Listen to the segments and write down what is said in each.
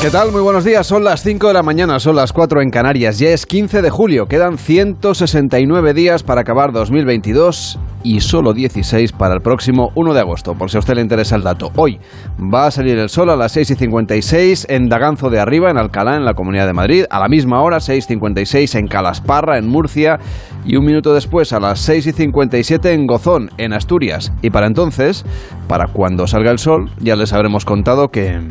¿Qué tal? Muy buenos días. Son las 5 de la mañana, son las 4 en Canarias. Ya es 15 de julio. Quedan 169 días para acabar 2022 y solo 16 para el próximo 1 de agosto, por si a usted le interesa el dato. Hoy va a salir el sol a las 6 y 56 en Daganzo de Arriba, en Alcalá, en la Comunidad de Madrid. A la misma hora, 6.56 en Calasparra, en Murcia. Y un minuto después, a las 6 y 57 en Gozón, en Asturias. Y para entonces, para cuando salga el sol, ya les habremos contado que...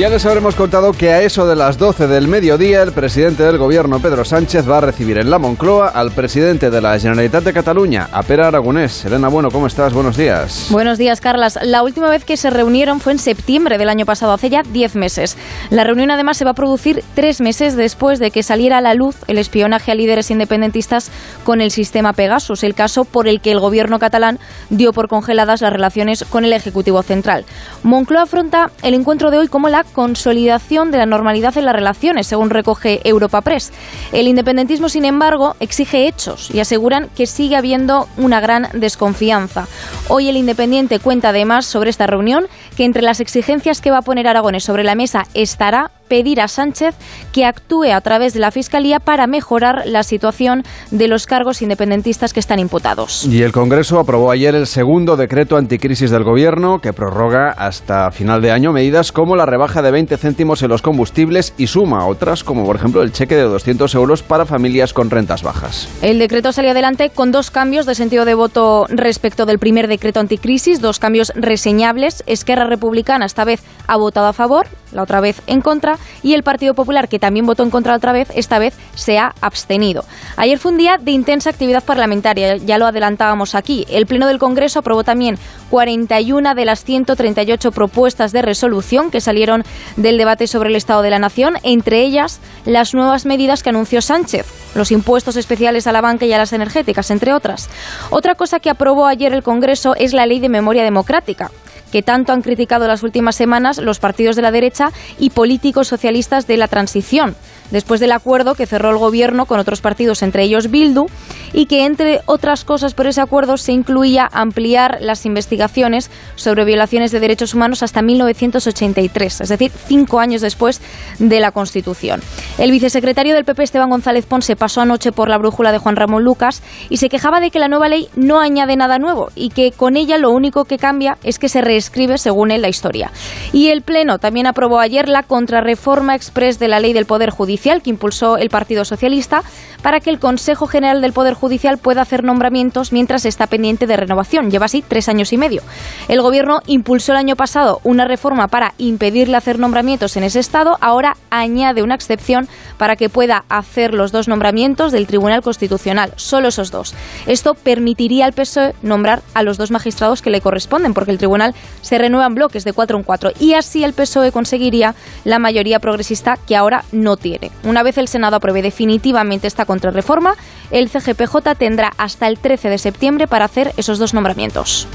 Ya les habremos contado que a eso de las 12 del mediodía el presidente del gobierno Pedro Sánchez va a recibir en la Moncloa al presidente de la Generalitat de Cataluña, a Pere Aragonés. Elena Bueno, ¿cómo estás? Buenos días. Buenos días, Carlas. La última vez que se reunieron fue en septiembre del año pasado, hace ya 10 meses. La reunión además se va a producir tres meses después de que saliera a la luz el espionaje a líderes independentistas con el sistema Pegasus, el caso por el que el gobierno catalán dio por congeladas las relaciones con el Ejecutivo Central. Moncloa afronta el encuentro de hoy como la consolidación de la normalidad en las relaciones, según recoge Europa Press. El independentismo, sin embargo, exige hechos y aseguran que sigue habiendo una gran desconfianza. Hoy el Independiente cuenta además sobre esta reunión que entre las exigencias que va a poner Aragones sobre la mesa estará pedir a Sánchez que actúe a través de la Fiscalía para mejorar la situación de los cargos independentistas que están imputados. Y el Congreso aprobó ayer el segundo decreto anticrisis del Gobierno que prorroga hasta final de año medidas como la rebaja de 20 céntimos en los combustibles y suma otras como por ejemplo el cheque de 200 euros para familias con rentas bajas. El decreto salió adelante con dos cambios de sentido de voto respecto del primer decreto anticrisis, dos cambios reseñables. Esquerra Republicana esta vez ha votado a favor, la otra vez en contra, y el Partido Popular, que también votó en contra otra vez, esta vez se ha abstenido. Ayer fue un día de intensa actividad parlamentaria, ya lo adelantábamos aquí. El Pleno del Congreso aprobó también 41 de las 138 propuestas de resolución que salieron del debate sobre el Estado de la Nación, entre ellas las nuevas medidas que anunció Sánchez, los impuestos especiales a la banca y a las energéticas, entre otras. Otra cosa que aprobó ayer el Congreso es la Ley de Memoria Democrática que tanto han criticado las últimas semanas los partidos de la derecha y políticos socialistas de la transición después del acuerdo que cerró el gobierno con otros partidos, entre ellos Bildu, y que, entre otras cosas, por ese acuerdo se incluía ampliar las investigaciones sobre violaciones de derechos humanos hasta 1983, es decir, cinco años después de la Constitución. El vicesecretario del PP, Esteban González Ponce, pasó anoche por la brújula de Juan Ramón Lucas y se quejaba de que la nueva ley no añade nada nuevo y que con ella lo único que cambia es que se reescribe según él la historia. Y el Pleno también aprobó ayer la contrarreforma express de la ley del Poder Judicial que impulsó el Partido Socialista para que el Consejo General del Poder Judicial pueda hacer nombramientos mientras está pendiente de renovación. Lleva así tres años y medio. El Gobierno impulsó el año pasado una reforma para impedirle hacer nombramientos en ese estado. Ahora añade una excepción para que pueda hacer los dos nombramientos del Tribunal Constitucional, solo esos dos. Esto permitiría al PSOE nombrar a los dos magistrados que le corresponden, porque el Tribunal se renueva en bloques de cuatro en cuatro. Y así el PSOE conseguiría la mayoría progresista que ahora no tiene. Una vez el Senado apruebe definitivamente esta contrarreforma, el CGPJ tendrá hasta el 13 de septiembre para hacer esos dos nombramientos.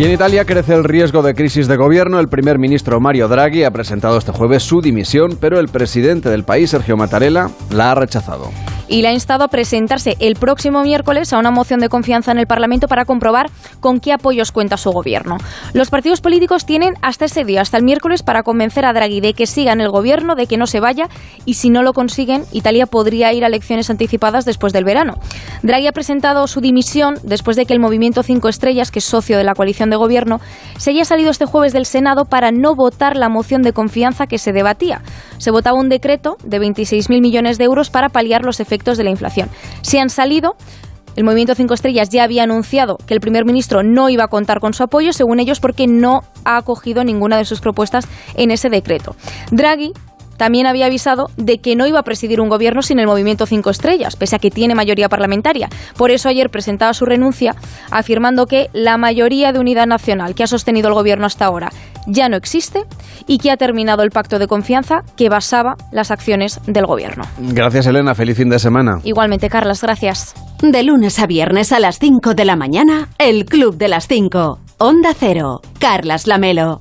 Y en Italia crece el riesgo de crisis de gobierno. El primer ministro Mario Draghi ha presentado este jueves su dimisión, pero el presidente del país, Sergio Mattarella, la ha rechazado y le ha instado a presentarse el próximo miércoles a una moción de confianza en el Parlamento para comprobar con qué apoyos cuenta su gobierno. Los partidos políticos tienen hasta ese día, hasta el miércoles, para convencer a Draghi de que siga en el gobierno, de que no se vaya y si no lo consiguen, Italia podría ir a elecciones anticipadas después del verano. Draghi ha presentado su dimisión después de que el Movimiento Cinco Estrellas, que es socio de la coalición de gobierno, se haya salido este jueves del Senado para no votar la moción de confianza que se debatía. Se votaba un decreto de 26.000 millones de euros para paliar los efectos de la inflación. Se han salido el Movimiento Cinco Estrellas ya había anunciado que el primer ministro no iba a contar con su apoyo, según ellos, porque no ha acogido ninguna de sus propuestas en ese decreto. Draghi también había avisado de que no iba a presidir un gobierno sin el Movimiento Cinco Estrellas, pese a que tiene mayoría parlamentaria. Por eso ayer presentaba su renuncia, afirmando que la mayoría de unidad nacional que ha sostenido el gobierno hasta ahora ya no existe y que ha terminado el pacto de confianza que basaba las acciones del gobierno. Gracias, Elena. Feliz fin de semana. Igualmente, Carlas, gracias. De lunes a viernes a las 5 de la mañana, el Club de las 5. Onda Cero. Carlas Lamelo.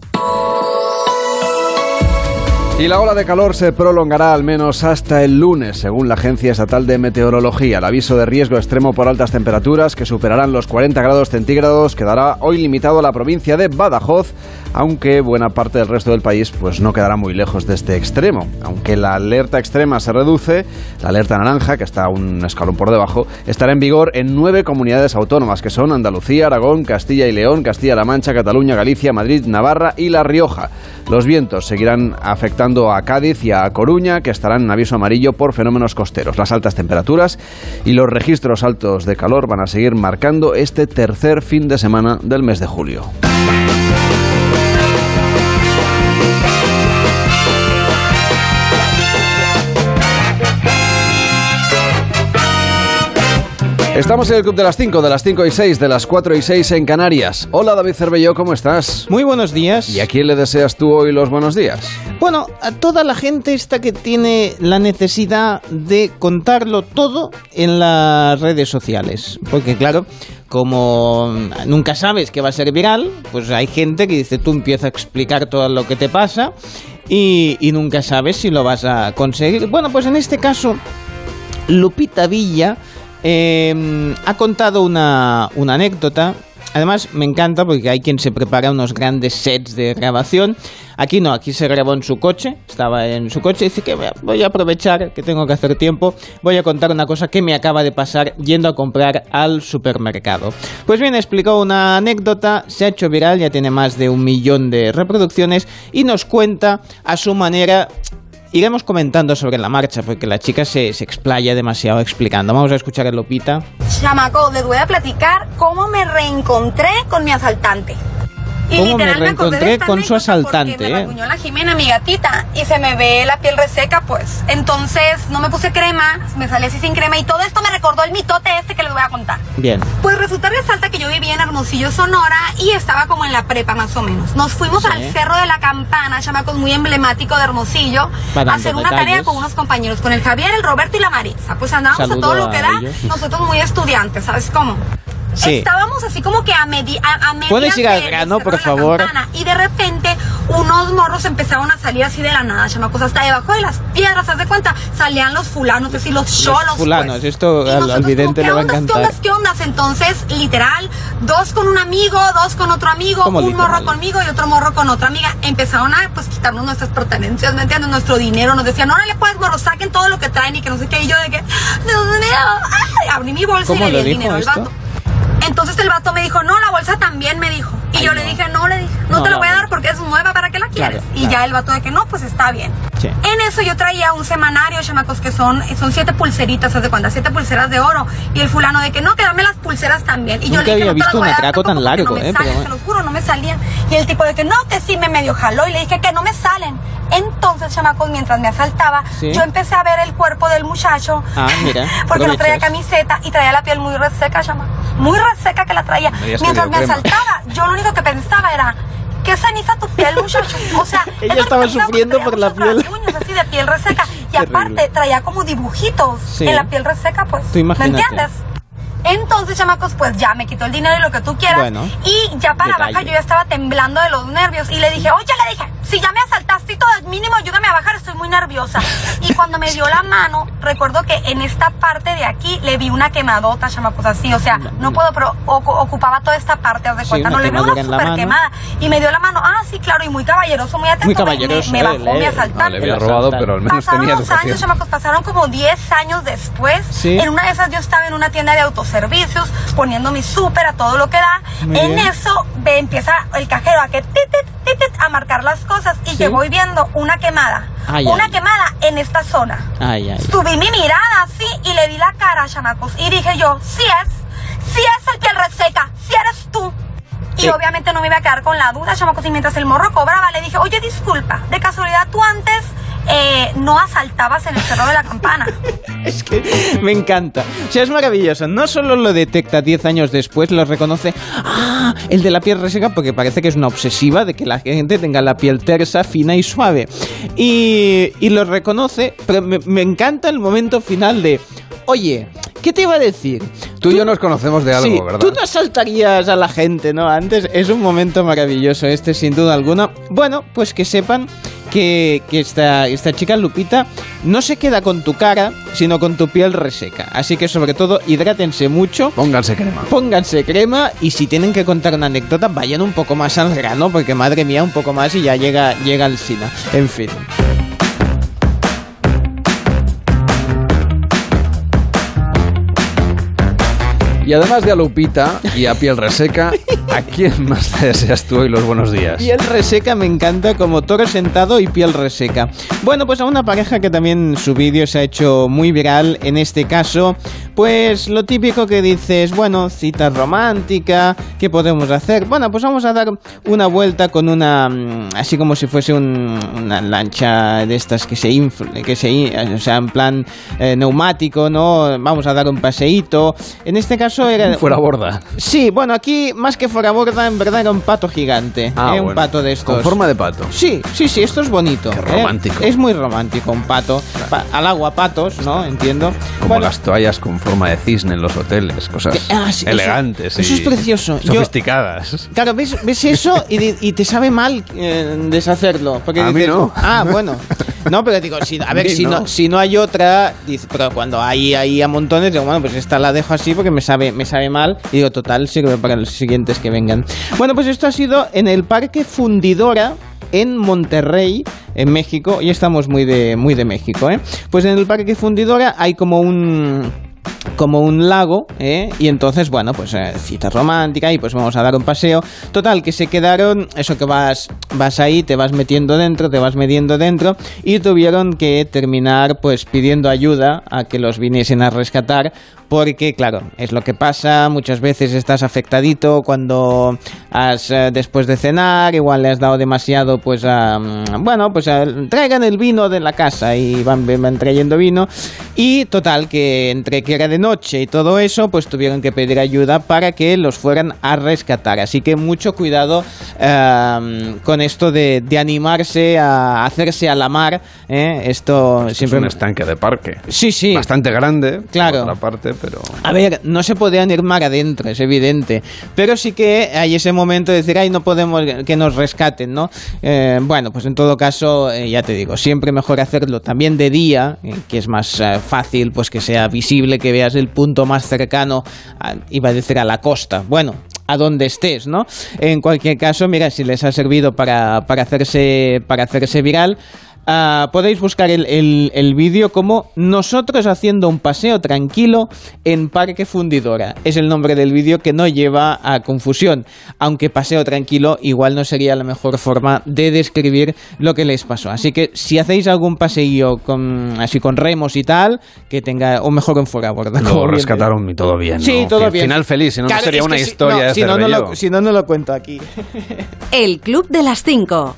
Y la ola de calor se prolongará al menos hasta el lunes, según la Agencia Estatal de Meteorología. El aviso de riesgo extremo por altas temperaturas, que superarán los 40 grados centígrados, quedará hoy limitado a la provincia de Badajoz, aunque buena parte del resto del país pues, no quedará muy lejos de este extremo. Aunque la alerta extrema se reduce, la alerta naranja, que está un escalón por debajo, estará en vigor en nueve comunidades autónomas, que son Andalucía, Aragón, Castilla y León, Castilla-La Mancha, Cataluña, Galicia, Madrid, Navarra y La Rioja. Los vientos seguirán afectando a Cádiz y a Coruña, que estarán en aviso amarillo por fenómenos costeros. Las altas temperaturas y los registros altos de calor van a seguir marcando este tercer fin de semana del mes de julio. Estamos en el Club de las 5, de las 5 y 6, de las 4 y 6 en Canarias. Hola David Cervelló, ¿cómo estás? Muy buenos días. ¿Y a quién le deseas tú hoy los buenos días? Bueno, a toda la gente esta que tiene la necesidad de contarlo todo en las redes sociales. Porque claro, como nunca sabes que va a ser viral, pues hay gente que dice tú empieza a explicar todo lo que te pasa y, y nunca sabes si lo vas a conseguir. Bueno, pues en este caso, Lupita Villa eh, ha contado una, una anécdota. Además, me encanta porque hay quien se prepara unos grandes sets de grabación. Aquí no, aquí se grabó en su coche. Estaba en su coche y dice que voy a aprovechar que tengo que hacer tiempo. Voy a contar una cosa que me acaba de pasar yendo a comprar al supermercado. Pues bien, explicó una anécdota, se ha hecho viral, ya tiene más de un millón de reproducciones y nos cuenta a su manera iremos comentando sobre la marcha, porque la chica se, se explaya demasiado explicando. Vamos a escuchar a Lopita. Chamaco, les voy a platicar cómo me reencontré con mi asaltante. Y ¿Cómo me literal de reencontré esta con su asaltante, Porque me eh? rasguñó la Jimena, mi gatita, y se me ve la piel reseca, pues. Entonces, no me puse crema, me salí así sin crema, y todo esto me recordó el mitote este que les voy a contar. Bien. Pues resulta resalta que yo vivía en Hermosillo, Sonora, y estaba como en la prepa más o menos. Nos fuimos Sí. al Cerro de la Campana, chamacos muy emblemático de Hermosillo, Va a hacer una detalles. tarea con unos compañeros, con el Javier, el Roberto y la Marisa. Pues andábamos Saludo a todo lo que da, ellos. nosotros muy estudiantes, ¿sabes cómo? Sí. Estábamos así como que a, medi a, a medias ¿Puedes ir al del grano, Cerro por favor? Campana, y de repente unos morros empezaron a salir así de la nada, chamacos, hasta debajo de las piedras, ¿haz de cuenta? Salían los fulanos, es decir, los cholos. fulanos, pues. esto Y al- al vidente como, le va a ¿qué ondas, encantar. ¿Qué ondas, qué ondas? Entonces, literal, dos con un amigo, dos con otro amigo, ¿Cómo un literal? morro conmigo y otro morro con otra amiga. Empezaron a, pues, quitarnos nuestras pertenencias, ¿me entiendes? Nuestro dinero. Nos decían, órale, pues, morro, saquen todo lo que traen y que no sé qué. Y yo de que, Dios mío, abrí mi bolsa y ¿Cómo le di el dinero al esto? vato. Entonces el vato me dijo, no, la bolsa también me dijo. Y Ay, yo no. le dije, no, le dije, no, No, te la no, voy a no. dar porque es nueva, ¿para qué la quieres? Claro, y claro. ya el vato de que no, pues está bien. Sí. En eso yo traía un semanario, chamacos, que son, son siete pulseritas, ¿haz de cuenta? Siete pulseras de oro. Y el fulano de que no, que dame las pulseras también. Y yo Nunca le dije, había no visto un atraco tan largo, no me eh, salen, pero se los juro, no me salían. Y el tipo de que no, que sí, me medio jaló. Y le dije que no me salen. Entonces, chamacos, mientras me asaltaba, Sí. yo empecé a ver el cuerpo del muchacho. Ah, mira, Porque no traía camiseta y traía la piel muy reseca, chamacos. Muy reseca que la traía. Mientras me asaltaba, yo lo único que pensaba era, ¿qué ceniza tu piel, muchacho? O sea, Ella estaba sufriendo por la piel. rasguños así de piel reseca. Y Terrible. aparte, traía como dibujitos Sí. en la piel reseca, pues. Tú ¿Me entiendes? Entonces, chamacos, pues ya me quitó el dinero y lo que tú quieras. Bueno. y ya para bajar yo ya estaba temblando de los nervios. Y le dije, oye, le dije, si ya me asaltaste y todo, mínimo ayúdame a bajar, estoy muy nerviosa. Y cuando me dio la mano, recuerdo que en esta parte de aquí le vi una quemadota, chamacos, así. O sea, no puedo, pero ocu- ocupaba toda esta parte, haz de cuenta. no le vi una super quemada. Y me dio la mano, ah, sí, claro, y muy caballeroso, muy atento. Muy me- caballeroso, Me, me bajó mi eh. asaltante. No, le había El robado, pero al menos Pasaron tenía los años, chamacos, pasaron como 10 años después. Sí. En una de esas yo estaba en una tienda de autoservicios poniendo mi súper a todo lo que da. Muy en bien. eso ve, empieza el cajero a que tit, tit, a marcar las cosas y Sí. que voy viendo una quemada. Ay, una ay. quemada en esta zona. Ay. Subí mi mirada así y le di la cara, chamacos. Y dije yo, sí es, sí es el piel reseca, sí eres tú. Y obviamente no me iba a quedar con la duda, chamacos. Y mientras el morro cobraba, le dije, oye, disculpa, de casualidad tú antes eh, no asaltabas en el Cerro de la Campana. Es que me encanta. O sea, es maravilloso. No solo lo detecta 10 años después, lo reconoce. Ah, el de la piel reseca, porque parece que es una obsesiva de que la gente tenga la piel tersa, fina y suave. Y, y lo reconoce, pero me, me encanta el momento final de. Oye, ¿qué te iba a decir? Tú y yo nos conocemos de algo, Sí, ¿verdad? tú no asaltarías a la gente, ¿no? Antes es un momento maravilloso este, sin duda alguna. Bueno, pues que sepan que, que esta, esta chica Lupita no se queda con tu cara, sino con tu piel reseca. Así que sobre todo, hidrátense mucho. Pónganse crema. Pónganse crema y si tienen que contar una anécdota, vayan un poco más al grano, porque madre mía, un poco más y ya llega, llega al SINA. En fin. Y además de a Lupita y a piel reseca, ¿a quién más le deseas tú hoy los buenos días? Piel reseca me encanta como toro sentado y piel reseca. Bueno, pues a una pareja que también su vídeo se ha hecho muy viral, en este caso, pues lo típico que dices, bueno, cita romántica, ¿qué podemos hacer? Bueno, pues vamos a dar una vuelta con una, mm, así como si fuese un- una lancha de estas que se infl- que se, o sea, en plan eh, neumático, ¿no? Vamos a dar un paseíto. En este caso era... Fuera borda. Sí, bueno, aquí más que fuera borda, en verdad era un pato gigante. Ah, ¿eh? Un bueno. pato de estos. Con forma de pato. Sí, sí, sí, esto es bonito. Qué ¿eh? romántico. Es muy romántico, un pato. Pa- al agua, patos, ¿no? Entiendo. Como Bueno, las toallas con forma de cisne en los hoteles, cosas ah, sí, eso- elegantes. eso y es precioso. Yo- Sofisticadas. Claro, ves, ves eso y, di- y te sabe mal eh, deshacerlo. Porque A mí dices, no. Ah, bueno. No, pero digo, si, a ver, si no. no. si no hay otra, dice, pero cuando hay ahí a montones, digo, bueno, pues esta la dejo así porque me sabe, me sabe mal. Y digo, total, sirve para los siguientes que vengan. Bueno, pues esto ha sido en el Parque Fundidora en Monterrey, en México. Hoy estamos muy de, muy de México, ¿eh? Pues en el Parque Fundidora hay como un como un lago, ¿eh? y entonces, bueno, pues eh, cita romántica y pues vamos a dar un paseo. Total, que se quedaron, eso que vas, vas ahí, te vas metiendo dentro, te vas metiendo dentro, y tuvieron que terminar pues pidiendo ayuda a que los viniesen a rescatar, porque claro, es lo que pasa, muchas veces estás afectadito cuando has, eh, después de cenar, igual le has dado demasiado, pues a, mm, bueno, pues a- traigan el vino de la casa y van, van trayendo vino, y total, que entre que era de noche y todo eso, pues tuvieron que pedir ayuda para que los fueran a rescatar. Así que mucho cuidado eh, con esto de, de animarse a hacerse a la mar. ¿eh? Esto Es siempre... un estanque de parque. Sí, sí. Bastante grande, Claro. por otra parte, pero... A ver, no se podían ir mar adentro, es evidente. Pero sí que hay ese momento de decir, ay, no podemos que nos rescaten, ¿no? Eh, bueno, pues en todo caso, eh, ya te digo, siempre mejor hacerlo también de día, eh, que es más fácil, pues que sea visible, que veas el punto más cercano, a- iba a decir a la costa. Bueno, a donde estés, ¿no? En cualquier caso, mira, si les ha servido para, para, hacerse, para hacerse viral, ah, podéis buscar el, el- el vídeo como Nosotros haciendo un paseo tranquilo en Parque Fundidora. Es el nombre del vídeo que no lleva a confusión, aunque paseo tranquilo igual no sería la mejor forma de describir lo que les pasó. Así que si hacéis algún paseillo con, así con remos y tal, que tenga, o mejor en fuera borda. como Lo rescataron y todo bien. Sí, ¿no? todo bien. Final feliz, si no, sería una si- historia no, de si no, no lo, si no, no lo cuento aquí. El Club de las 5.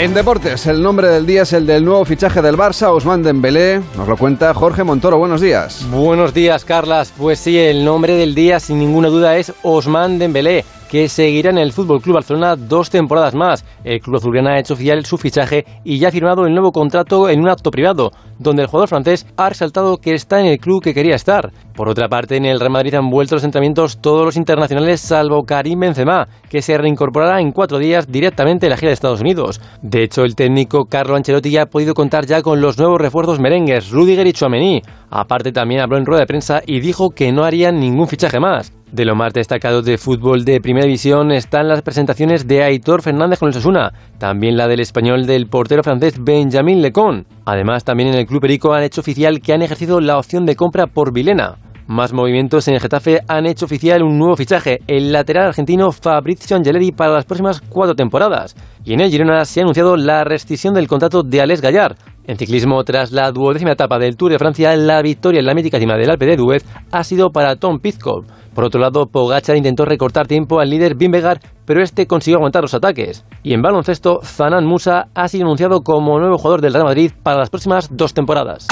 En deportes, el nombre del día es el del nuevo fichaje del Barça, Ousmane Dembélé. Nos lo cuenta Jorge Montoro. Buenos días. Buenos días, Carlas. Pues sí, el nombre del día, sin ninguna duda, es Osman Dembélé, que seguirá en el Fútbol Club Barcelona dos temporadas más. El club azulgrana ha hecho oficial su fichaje y ya ha firmado el nuevo contrato en un acto privado, donde el jugador francés ha resaltado que está en el club que quería estar. Por otra parte, en el Real Madrid han vuelto los entrenamientos todos los internacionales salvo Karim Benzema, que se reincorporará en cuatro días directamente a la gira de Estados Unidos. De hecho, el técnico Carlo Ancelotti ya ha podido contar ya con los nuevos refuerzos merengues, Rudiger y Chouameni. Aparte, también habló en rueda de prensa y dijo que no harían ningún fichaje más. De lo más destacado de fútbol de Primera División están las presentaciones de Aitor Fernández con el Sasuna, también la del español del portero francés Benjamin Lecon. Además, también en el Club Perico han hecho oficial que han ejercido la opción de compra por Vilena. Más movimientos en el Getafe han hecho oficial un nuevo fichaje, el lateral argentino Fabrizio Angeleri para las próximas cuatro temporadas. Y en el Girona se ha anunciado la rescisión del contrato de Alex Gallar. En ciclismo, tras la duodécima etapa del Tour de Francia, la victoria en la mítica cima del Alpe de Duez ha sido para Tom Pizkov. Por otro lado, Pogacar intentó recortar tiempo al líder Bimbegar, pero este consiguió aguantar los ataques. Y en baloncesto, Zanan Musa ha sido anunciado como nuevo jugador del Real Madrid para las próximas dos temporadas.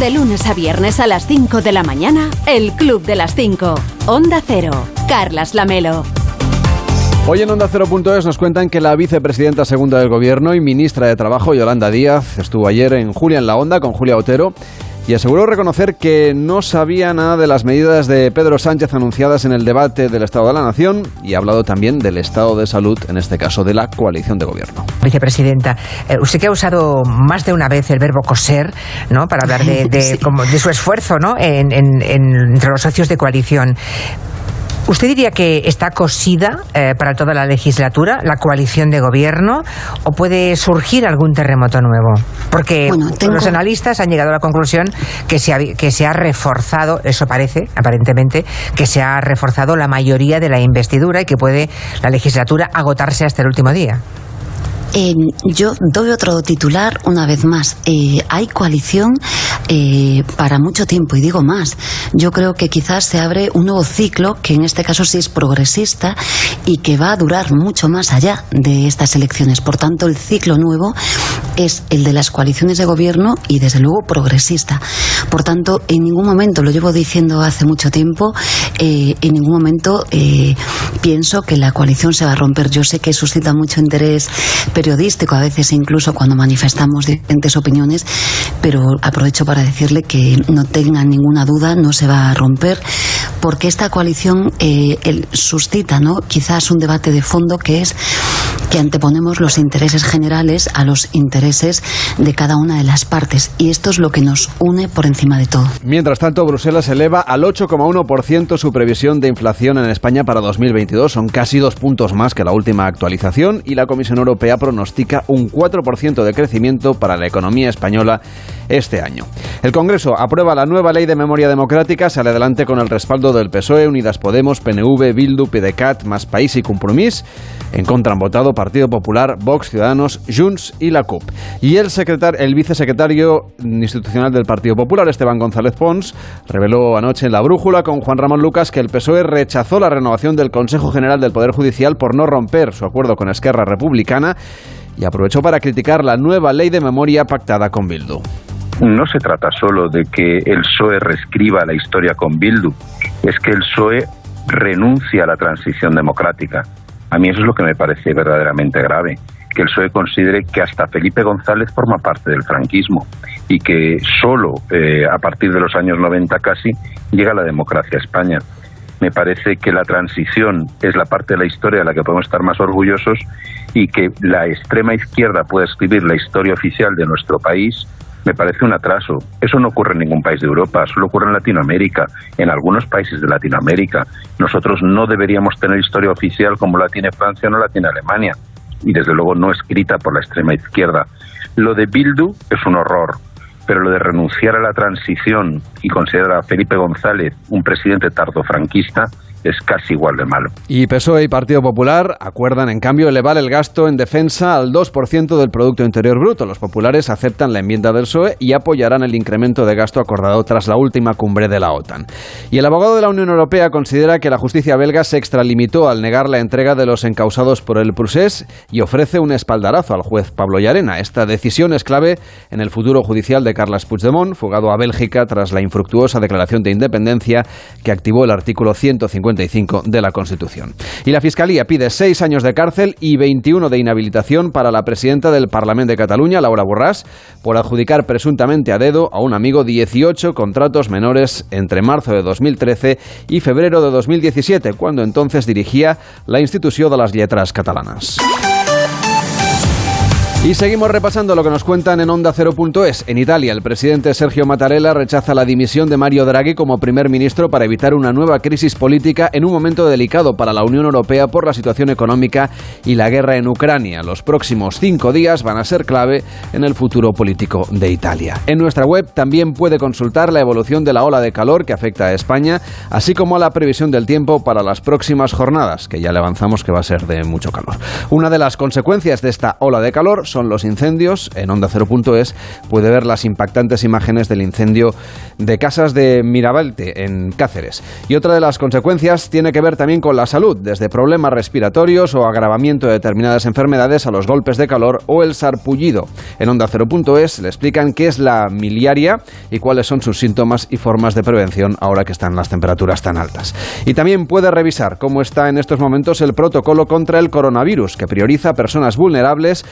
De lunes a viernes a las 5 de la mañana, el Club de las 5. Onda Cero. Carlas Lamelo. Hoy en Onda Cero.es nos cuentan que la vicepresidenta segunda del Gobierno y ministra de Trabajo, Yolanda Díaz, estuvo ayer en Julia en la Onda con Julia Otero y aseguró reconocer que no sabía nada de las medidas de Pedro Sánchez anunciadas en el debate del Estado de la Nación y ha hablado también del estado de salud, en este caso de la coalición de gobierno. Vicepresidenta, eh, usted que ha usado más de una vez el verbo coser, ¿no? Para hablar de, de, como de su esfuerzo, ¿no? En, en, en, entre los socios de coalición. ¿Usted diría que está cosida eh, para toda la legislatura, la coalición de gobierno, o puede surgir algún terremoto nuevo? Porque bueno, tengo... los analistas han llegado a la conclusión que se, ha, que se ha reforzado, eso parece, aparentemente, que se ha reforzado la mayoría de la investidura y que puede la legislatura agotarse hasta el último día. Yo doy otro titular una vez más. Eh, hay coalición eh, para mucho tiempo y digo más. Yo creo que quizás se abre un nuevo ciclo que en este caso sí es progresista y que va a durar mucho más allá de estas elecciones. Por tanto, el ciclo nuevo es el de las coaliciones de gobierno y desde luego progresista. Por tanto, en ningún momento, lo llevo diciendo hace mucho tiempo, eh, en ningún momento pienso que la coalición se va a romper. Yo sé que suscita mucho interés periodístico, a veces incluso cuando manifestamos diferentes opiniones, pero aprovecho para decirle que no tenga ninguna duda, no se va a romper, porque esta coalición eh, el, suscita, ¿no? Quizás un debate de fondo que es que anteponemos los intereses generales a los intereses de cada una de las partes y esto es lo que nos une por encima de todo. Mientras tanto, Bruselas eleva al 8,1% su previsión de inflación en España para 2022. Son casi dos puntos más que la última actualización y la Comisión Europea pronostica un 4% de crecimiento para la economía española este año. El Congreso aprueba la nueva ley de memoria democrática, sale adelante con el respaldo del PSOE, Unidas Podemos, PNV, Bildu, Más País y Compromís. En contra han votado Partido Popular, Vox, Ciudadanos, Junts y la CUP. Y el, secretario, el vicesecretario institucional del Partido Popular, Esteban González Pons, reveló anoche en La Brújula con Juan Ramón Lucas que el PSOE rechazó la renovación del Consejo General del Poder Judicial por no romper su acuerdo con Esquerra Republicana y aprovechó para criticar la nueva ley de memoria pactada con Bildu no se trata solo de que el PSOE reescriba la historia con Bildu, es que el PSOE renuncia a la transición democrática. A mí eso es lo que me parece verdaderamente grave, que el PSOE considere que hasta Felipe González forma parte del franquismo y que solo eh, a partir de los años 90 casi llega la democracia a España. Me parece que la transición es la parte de la historia de la que podemos estar más orgullosos y que la extrema izquierda pueda escribir la historia oficial de nuestro país me parece un atraso. Eso no ocurre en ningún país de Europa, solo ocurre en Latinoamérica, en algunos países de Latinoamérica. Nosotros no deberíamos tener historia oficial como la tiene Francia o no la tiene Alemania, y desde luego no escrita por la extrema izquierda. Lo de Bildu es un horror, pero lo de renunciar a la transición y considerar a Felipe González un presidente tardofranquista es casi igual de malo. Y PSOE y Partido Popular acuerdan, en cambio, elevar el gasto en defensa al 2% del Producto Interior Bruto. Los populares aceptan la enmienda del PSOE y apoyarán el incremento de gasto acordado tras la última cumbre de la OTAN. Y el abogado de la Unión Europea considera que la justicia belga se extralimitó al negar la entrega de los encausados por el procés y ofrece un espaldarazo al juez Pablo Llarena. Esta decisión es clave en el futuro judicial de Carles Puigdemont, fugado a Bélgica tras la infructuosa declaración de independencia que activó el artículo 150 de la Constitución. Y la Fiscalía pide seis años de cárcel y 21 de inhabilitación para la presidenta del Parlamento de Cataluña, Laura Borràs, por adjudicar presuntamente a dedo a un amigo 18 contratos menores entre marzo de 2013 y febrero de 2017, cuando entonces dirigía la institución de las letras catalanas. Y seguimos repasando lo que nos cuentan en Onda 0.es. En Italia, el presidente Sergio Mattarella rechaza la dimisión de Mario Draghi como primer ministro para evitar una nueva crisis política en un momento delicado para la Unión Europea por la situación económica y la guerra en Ucrania. Los próximos cinco días van a ser clave en el futuro político de Italia. En nuestra web también puede consultar la evolución de la ola de calor que afecta a España, así como la previsión del tiempo para las próximas jornadas, que ya le avanzamos que va a ser de mucho calor. Una de las consecuencias de esta ola de calor son los incendios. En Onda 0.es puede ver las impactantes imágenes del incendio de casas de Mirabalte, en Cáceres. Y otra de las consecuencias tiene que ver también con la salud, desde problemas respiratorios o agravamiento de determinadas enfermedades a los golpes de calor o el sarpullido. En Onda 0.es le explican qué es la miliaria y cuáles son sus síntomas y formas de prevención ahora que están las temperaturas tan altas. Y también puede revisar cómo está en estos momentos el protocolo contra el coronavirus, que prioriza personas vulnerables,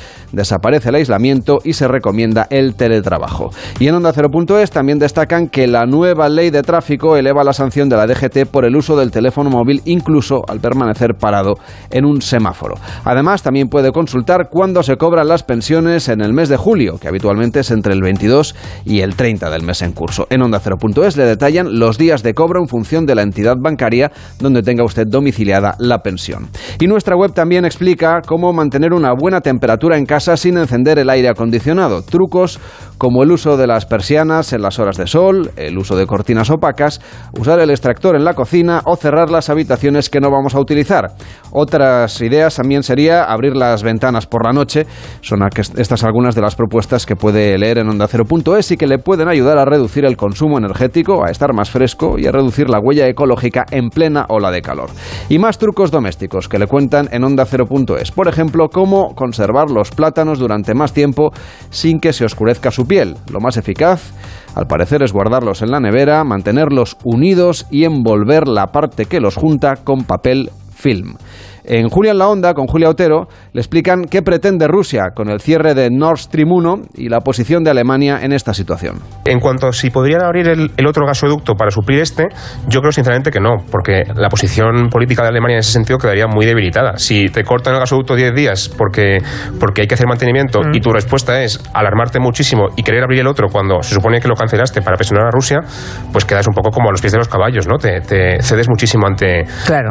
desaparece el aislamiento y se recomienda el teletrabajo. Y en Onda 0.es también destacan que la nueva ley de tráfico eleva la sanción de la DGT por el uso del teléfono móvil incluso al permanecer parado en un semáforo. Además, también puede consultar cuándo se cobran las pensiones en el mes de julio, que habitualmente es entre el 22 y el 30 del mes en curso. En Onda 0.es le detallan los días de cobro en función de la entidad bancaria donde tenga usted domiciliada la pensión. Y nuestra web también explica cómo mantener una buena temperatura en casa sin encender el aire acondicionado. Trucos como el uso de las persianas en las horas de sol, el uso de cortinas opacas, usar el extractor en la cocina o cerrar las habitaciones que no vamos a utilizar. Otras ideas también sería abrir las ventanas por la noche. Son estas algunas de las propuestas que puede leer en onda ondacero.es y que le pueden ayudar a reducir el consumo energético, a estar más fresco y a reducir la huella ecológica en plena ola de calor. Y más trucos domésticos que le cuentan en onda ondacero.es. Por ejemplo, cómo conservar los plátanos durante más tiempo sin que se oscurezca su piel. Lo más eficaz, al parecer, es guardarlos en la nevera, mantenerlos unidos y envolver la parte que los junta con papel film. En Julia en la Onda, con Julia Otero, le explican qué pretende Rusia con el cierre de Nord Stream 1 y la posición de Alemania en esta situación. En cuanto a si podrían abrir el, otro gasoducto para suplir este, yo creo sinceramente que no, porque la posición política de Alemania en ese sentido quedaría muy debilitada. Si te cortan el gasoducto 10 días porque, porque hay que hacer mantenimiento y tu respuesta es alarmarte muchísimo y querer abrir el otro cuando se supone que lo cancelaste para presionar a Rusia, pues quedas un poco como a los pies de los caballos, ¿no? Te, cedes muchísimo ante,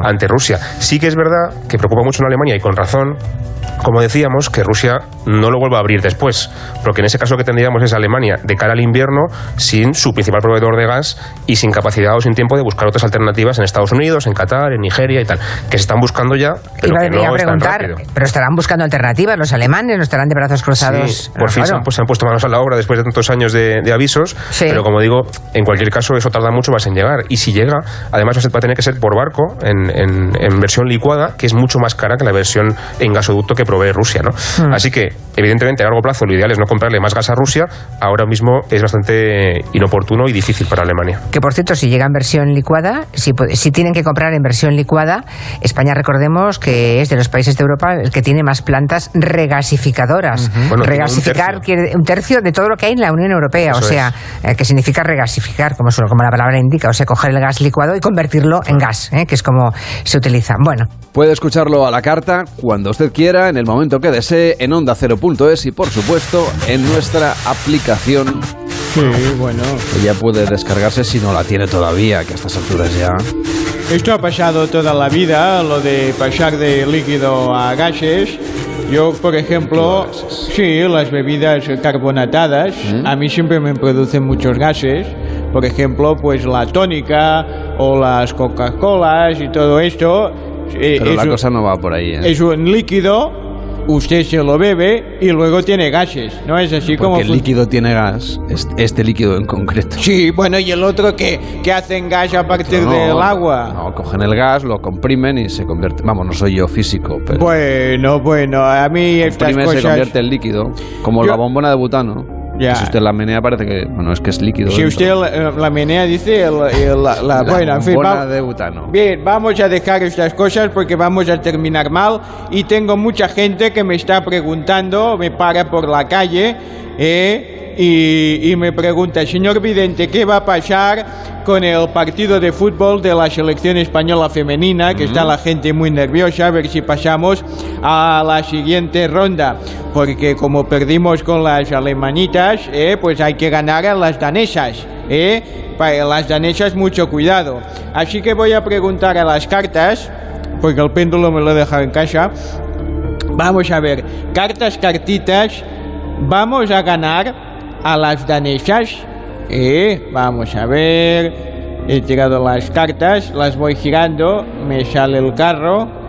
ante Rusia. Sí que es verdad que preocupa mucho en Alemania y con razón, como decíamos, que Rusia no lo vuelva a abrir después, porque en ese caso que tendríamos es Alemania de cara al invierno sin su principal proveedor de gas y sin capacidad o sin tiempo de buscar otras alternativas en Estados Unidos, en Qatar, en Nigeria y tal, que se están buscando ya, pero que no preguntar, Pero estarán buscando alternativas los alemanes, no estarán de brazos cruzados. por fin se han, puesto manos a la obra después de tantos años de, avisos, pero como digo, en cualquier caso eso tarda mucho más en llegar y si llega, además va a tener que ser por barco en, en versión licuada, que es mucho más cara que la versión en gasoducto que provee Rusia. ¿no? Hmm. Así que, evidentemente, a largo plazo lo ideal es no comprarle más gas a Rusia. Ahora mismo es bastante inoportuno y difícil para Alemania. Que, por cierto, si llega en versión licuada, si, si tienen que comprar en versión licuada, España, recordemos que es de los países de Europa el que tiene más plantas regasificadoras. Regasificar quiere un tercio de todo lo que hay en la Unión Europea. o sea, eh, que significa regasificar, como, como la palabra indica. O sea, coger el gas licuado y convertirlo en gas, eh, que es como se utiliza. Bueno. Puede escucharlo a la carta cuando usted quiera, en el momento que desee, en onda 0.es y por supuesto en nuestra aplicación. Sí, bueno. ya puede descargarse si no la tiene todavía, que a estas alturas ya. Esto ha pasado toda la vida, lo de pasar de líquido a gases. Yo, por ejemplo, sí, las bebidas carbonatadas, ¿Mm? a mí siempre me producen muchos gases. Por ejemplo, pues la tónica o las Coca-Colas y todo esto eh, Pero la cosa no va por ahí. ¿eh? Es un líquido, usted se lo bebe y luego tiene gases, ¿no? Es así como... el líquido tiene gas, este líquido en concreto. Sí, bueno, y el otro que, que hacen gas a partir del agua. No, cogen el gas, lo comprimen y se convierte... Vamos, no soy yo físico, pero... Bueno, bueno, a mí estas cosas... se convierte en líquido, como la bombona de butano. Si usted la menea parece que, bueno, es que es líquido. Si usted la, menea dice la, bueno, en fin, de butano. Bien, vamos a dejar estas cosas porque vamos a terminar mal y tengo mucha gente que me está preguntando, me para por la calle, eh, y, me pregunta, señor Vidente, ¿qué va a pasar con el partido de fútbol de la selección española femenina? Que está la gente muy nerviosa, a ver si pasamos a la siguiente ronda. Porque como perdimos con las alemanitas, eh, pues hay que ganar a las danesas. Eh. Para las danesas, mucho cuidado. Así que voy a preguntar a las cartas, porque el péndulo me lo he dejado en casa. Vamos a ver, cartas, cartitas, vamos a ganar a las danesas. Eh, vamos a ver. He tirado las cartas, las voy girando, me sale el carro.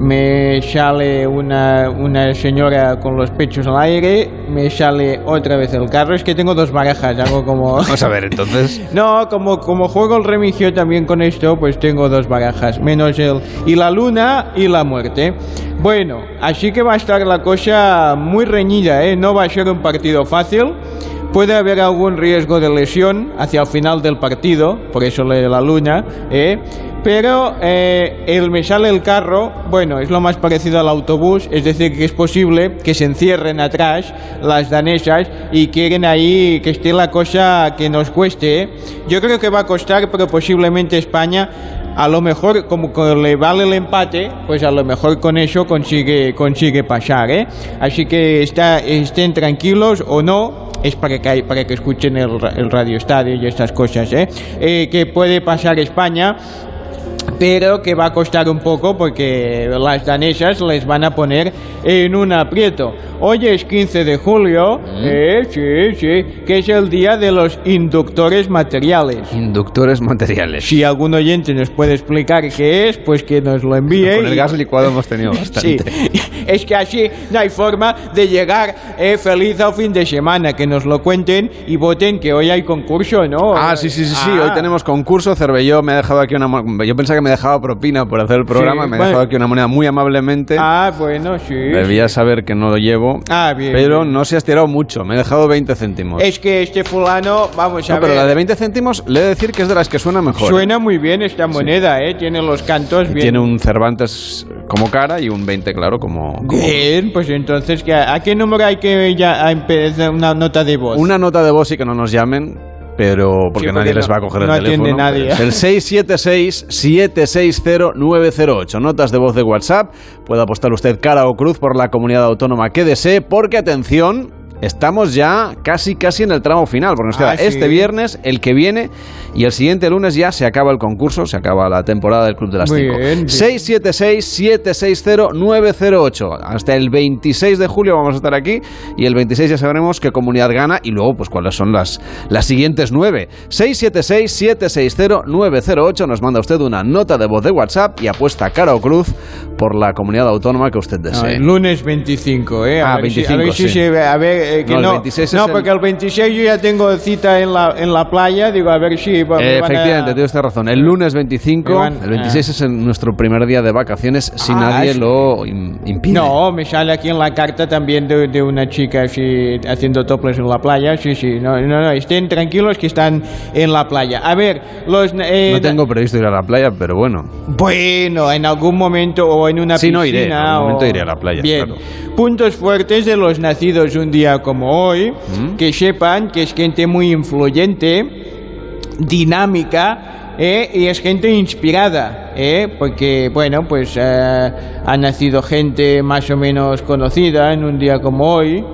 Me sale una, una señora con los pechos al aire, me sale otra vez el carro. Es que tengo dos barajas, hago como... Vamos a ver, entonces... No, como, como juego el remigio también con esto, pues tengo dos barajas, menos el... Y la luna y la muerte. Bueno, así que va a estar la cosa muy reñida, ¿eh? No va a ser un partido fácil. Puede haber algún riesgo de lesión hacia el final del partido, por eso le la luna, ¿eh? Pero eh, el me sale el carro, bueno, es lo más parecido al autobús, es decir, que es posible que se encierren atrás las danesas y quieren ahí que esté la cosa que nos cueste. ¿eh? Yo creo que va a costar, pero posiblemente España, a lo mejor, como le vale el empate, pues a lo mejor con eso consigue, consigue pasar. ¿eh? Así que está, estén tranquilos o no, es para que, para que escuchen el, el radio estadio y estas cosas, ¿eh? Eh, que puede pasar España pero que va a costar un poco porque las danesas les van a poner en un aprieto. Hoy es 15 de julio, eh, sí, sí, que es el día de los inductores materiales. Inductores materiales. Si algún oyente nos puede explicar qué es, pues que nos lo envíe. Con el gas licuado hemos tenido Sí, bastante. es que así no hay forma de llegar eh, feliz al fin de semana, que nos lo cuenten y voten que hoy hay concurso, ¿no? Ah, sí, sí, sí, sí. Ah. Hoy tenemos concurso. Cervelló me ha dejado aquí una. Yo pensaba que me dejaba propina por hacer el programa. Sí, me bueno. dejado aquí una moneda muy amablemente. Ah, bueno, sí. Debía saber que no lo llevo. Ah, bien. Pero no se ha estirado mucho. Me he dejado 20 céntimos. Es que este fulano, vamos a no, pero ver. la de 20 céntimos le he de decir que es de las que suena mejor. Suena muy bien esta moneda, ¿eh? Tiene los cantos bien. Tiene un Cervantes como cara y un 20, claro, como. como- Bien, pues entonces, ¿qué- ¿a qué número hay que ya a empezar una nota de voz? Una nota de voz y que no nos llamen, pero porque Sí, nadie les va a coger el no atiende teléfono. nadie. El 676-760-908. Notas de voz de WhatsApp. Puede apostar usted cara o cruz por la comunidad autónoma que desee, porque atención. Estamos ya casi casi en el tramo final, porque nos queda Ah, sí. este viernes, el que viene y el siguiente lunes ya se acaba el concurso, se acaba la temporada del Club de las Muy 5. bien, bien. 676-760-908. Hasta el 26 de julio vamos a estar aquí y el 26 ya sabremos qué comunidad gana y luego pues cuáles son las, las siguientes nueve. 676-760-908. Nos manda usted una nota de voz de WhatsApp y apuesta cara o cruz por la comunidad autónoma que usted No, desee. el lunes 25, ¿eh? A Ah, ver si- 25, a ver si sí. se ve- a ver, eh, que No, el no, 26 es no, el- porque el 26 yo ya tengo cita en la, en la playa, digo, a ver si... pues, a- Efectivamente, tiene usted razón. El lunes 25, Me van- el 26 es el- nuestro primer día de vacaciones si Ah, nadie sí. lo im- impide. No, me sale aquí en la carta también de, de una chica así, haciendo toples en la playa. Sí, sí, no, no, no, estén tranquilos que están en la playa. A ver, los... eh, No tengo previsto ir a la playa, pero bueno. Bueno, en algún momento o en una Sí, piscina. no iré, en algún o- momento iré a la playa, Bien. claro. Puntos fuertes de los nacidos un día como hoy, Mm. que sepan que es gente muy influyente, dinámica. ¿eh? y es gente inspirada, ¿eh? porque bueno, pues eh, ha nacido gente más o menos conocida en un día como hoy.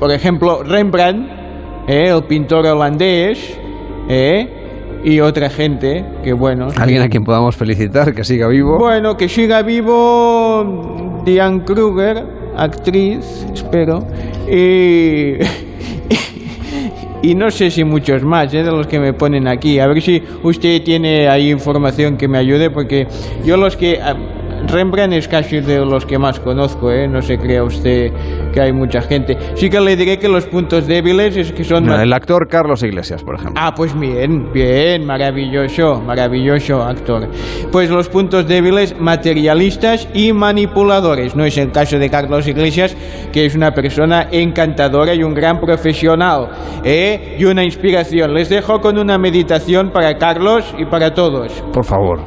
Por ejemplo, Rembrandt, ¿eh? el pintor holandés, ¿eh? y otra gente que bueno. Alguien a quien podamos felicitar, que siga vivo. Bueno, que siga vivo Diane Kruger, actriz, espero. Y, y no sé si muchos más, ¿eh? de los que me ponen aquí. A ver si usted tiene ahí información que me ayude, porque yo los que... Rembrandt es casi de los que más conozco, ¿eh? No se crea usted que hay mucha gente. Sí que le diré que los puntos débiles es que son... No, más- el actor Carlos Iglesias, por ejemplo. Ah, pues bien, bien, maravilloso, maravilloso actor. Pues los puntos débiles, materialistas y manipuladores. No es el caso de Carlos Iglesias, que es una persona encantadora y un gran profesional, ¿eh? y una inspiración. Les dejo con una meditación para Carlos y para todos. Por favor.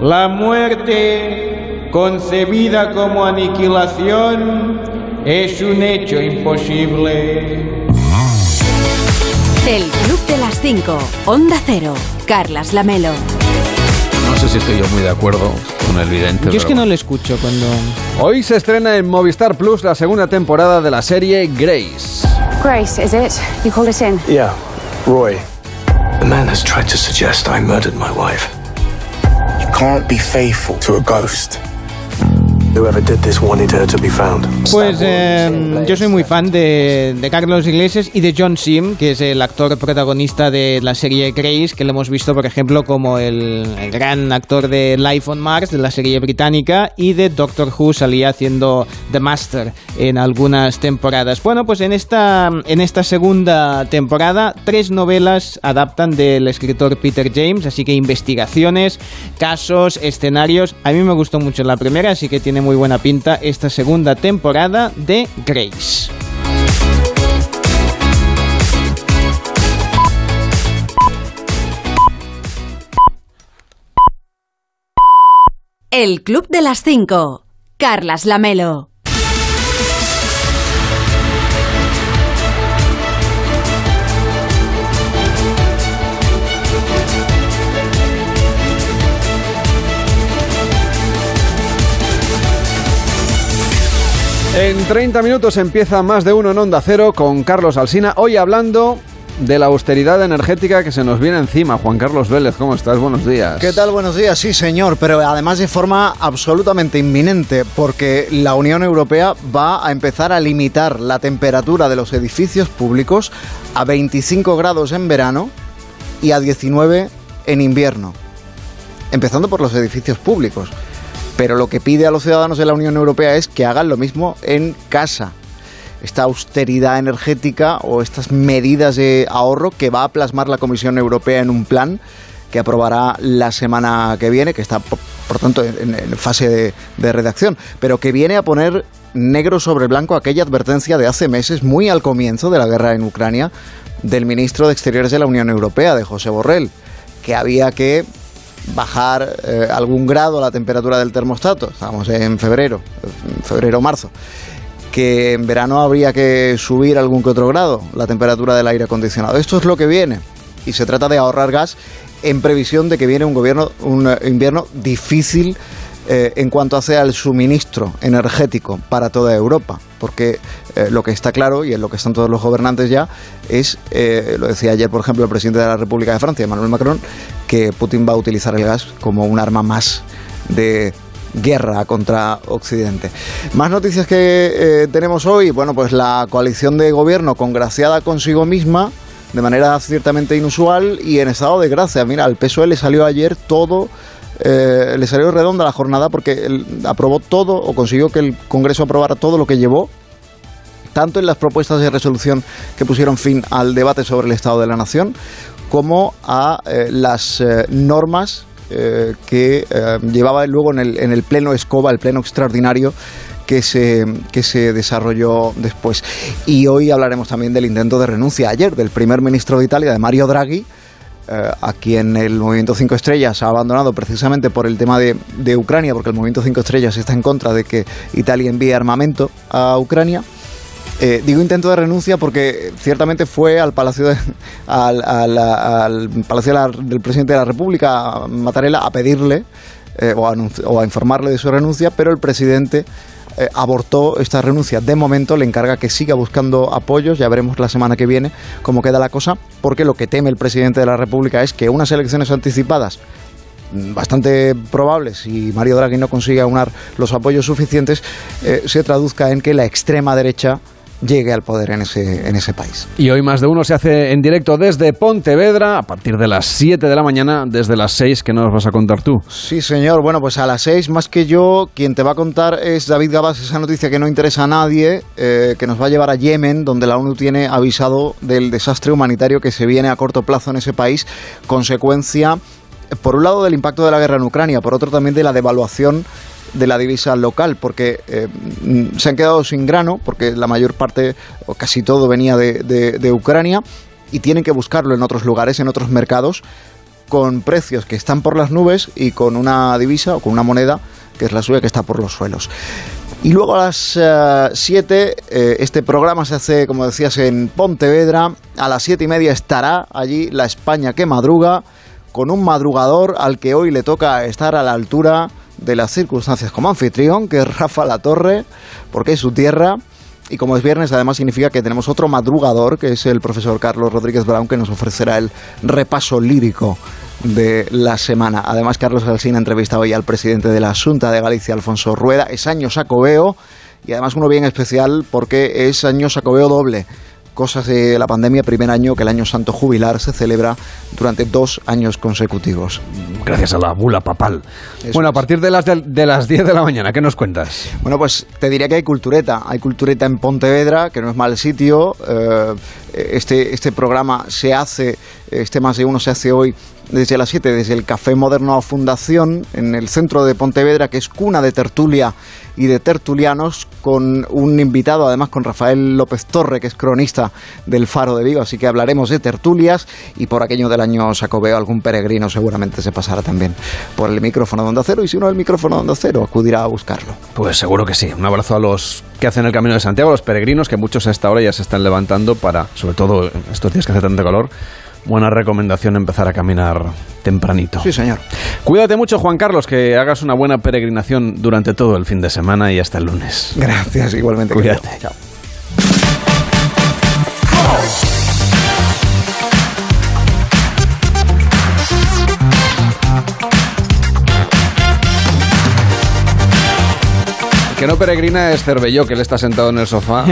La muerte, concebida como aniquilación, es un hecho imposible. El Club de las 5. Onda Cero. Carlas Lamelo. No sé si estoy yo muy de acuerdo con el vidente. Yo es que no le escucho cuando... Hoy se estrena en Movistar Plus la segunda temporada de la serie Grace. Grace, is it? You called us in. Yeah, Roy. The man has tried to suggest I murdered my wife. You can't be faithful to a ghost. Pues eh, yo soy muy fan de, Carlos Iglesias y de John Sim, que es el actor protagonista de la serie Grace, que lo hemos visto, por ejemplo, como el, el, gran actor de Life on Mars, de la serie británica, y de Doctor Who salía haciendo The Master en algunas temporadas. Bueno, pues en esta, en esta segunda temporada, tres novelas adaptan del escritor Peter James, así que investigaciones, casos, escenarios. A mí me gustó mucho la primera, así que tiene muy buena pinta esta segunda temporada de Grace. El Club de las Cinco. Carlas Lamelo. En 30 minutos empieza más de uno en Onda Cero con Carlos Alsina. Hoy hablando de la austeridad energética que se nos viene encima. Juan Carlos Vélez, ¿cómo estás? Buenos días. ¿Qué tal? Buenos días, sí señor, pero además de forma absolutamente inminente, porque la Unión Europea va a empezar a limitar la temperatura de los edificios públicos a 25 grados en verano y a 19 en invierno. Empezando por los edificios públicos. Pero lo que pide a los ciudadanos de la Unión Europea es que hagan lo mismo en casa. Esta austeridad energética o estas medidas de ahorro que va a plasmar la Comisión Europea en un plan que aprobará la semana que viene, que está por, tanto en, fase de, de, redacción, pero que viene a poner negro sobre blanco aquella advertencia de hace meses, muy al comienzo de la guerra en Ucrania, del ministro de Exteriores de la Unión Europea, de José Borrell, que había que bajar eh, algún grado la temperatura del termostato. Estamos en febrero, febrero marzo. Que en verano habría que subir algún que otro grado la temperatura del aire acondicionado. Esto es lo que viene. Y se trata de ahorrar gas en previsión de que viene un gobierno, un invierno difícil eh, en cuanto hace al suministro energético para toda Europa. Porque eh, lo que está claro, y en lo que están todos los gobernantes ya, es, eh, lo decía ayer, por ejemplo, el presidente de la República de Francia, Emmanuel Macron, que Putin va a utilizar el gas como un arma más de guerra contra Occidente. Más noticias que tenemos hoy, bueno, pues la coalición de gobierno congraciada consigo misma de manera ciertamente inusual y en estado de gracia. Mira, al PSOE le salió ayer todo eh, le salió redonda la jornada porque aprobó todo o consiguió que el Congreso aprobara todo lo que llevó tanto en las propuestas de resolución que pusieron fin al debate sobre el Estado de la Nación, como a eh, las eh, normas que llevaba luego en el, en el pleno escoba, el pleno extraordinario que se, que se desarrolló después. Y hoy hablaremos también del intento de renuncia ayer del primer ministro de Italia, de Mario Draghi, eh, a quien el Movimiento 5 Estrellas ha abandonado precisamente por el tema de, Ucrania, porque el Movimiento 5 Estrellas está en contra de que Italia envíe armamento a Ucrania. Eh, digo intento de renuncia porque ciertamente fue al Palacio, de, al, al, al palacio de la, del Presidente de la República, Mattarella, a pedirle eh, o, a, informarle de su renuncia, pero el presidente eh, abortó esta renuncia. De momento le encarga que siga buscando apoyos, ya veremos la semana que viene cómo queda la cosa, porque lo que teme el presidente de la República es que unas elecciones anticipadas bastante probable, si Mario Draghi no consigue aunar los apoyos suficientes, eh, se traduzca en que la extrema derecha llegue al poder en ese, en ese país. Y hoy más de uno se hace en directo desde Pontevedra a partir de las 7 de la mañana, desde las 6 que nos vas a contar tú. Sí, señor. Bueno, pues a las 6 más que yo, quien te va a contar es David Gabas, esa noticia que no interesa a nadie, eh, que nos va a llevar a Yemen, donde la ONU tiene avisado del desastre humanitario que se viene a corto plazo en ese país, consecuencia por un lado del impacto de la guerra en Ucrania, por otro también de la devaluación de la divisa local, porque eh, se han quedado sin grano, porque la mayor parte o casi todo venía de, de, de Ucrania, y tienen que buscarlo en otros lugares, en otros mercados, con precios que están por las nubes y con una divisa o con una moneda que es la suya que está por los suelos. Y luego a las 7, uh, eh, este programa se hace, como decías, en Pontevedra. A las siete y media estará allí la España que madruga, con un madrugador al que hoy le toca estar a la altura de las circunstancias como anfitrión, que es Rafa La Torre, porque es su tierra. Y como es viernes, además significa que tenemos otro madrugador, que es el profesor Carlos Rodríguez Brown, que nos ofrecerá el repaso lírico de la semana. Además, Carlos Alsina ha entrevistado hoy al presidente de la Junta de Galicia, Alfonso Rueda. Es año sacobeo y además uno bien especial porque es año sacobeo doble cosas de la pandemia, primer año que el año santo jubilar se celebra durante dos años consecutivos. Gracias a la bula papal. bueno, a partir de las, de, las 10 de la mañana, ¿qué nos cuentas? Bueno, pues te diría que hay cultureta. Hay cultureta en Pontevedra, que no es mal sitio. Eh, este, este programa se hace, este más de uno se hace hoy desde las 7, desde el Café Moderno Fundación, en el centro de Pontevedra, que es cuna de tertulia y de tertulianos, con un invitado, además con Rafael López Torre, que es cronista del Faro de Vigo. Así que hablaremos de tertulias y por aquello del año Sacobeo, algún peregrino seguramente se pasará también por el micrófono de Onda Cero. Y si uno el micrófono de Onda Cero, acudirá a buscarlo. Pues seguro que sí. Un abrazo a los que hacen el camino de Santiago, a los peregrinos, que muchos a esta hora ya se están levantando para, sobre todo estos días que hace tanto calor, buena recomendación empezar a caminar tempranito. Sí, señor. Cuídate mucho, Juan Carlos, que hagas una buena peregrinación durante todo el fin de semana y hasta el lunes. Gracias, igualmente. Cuídate. Chao. Que no peregrina es Cervelló, que él está sentado en el sofá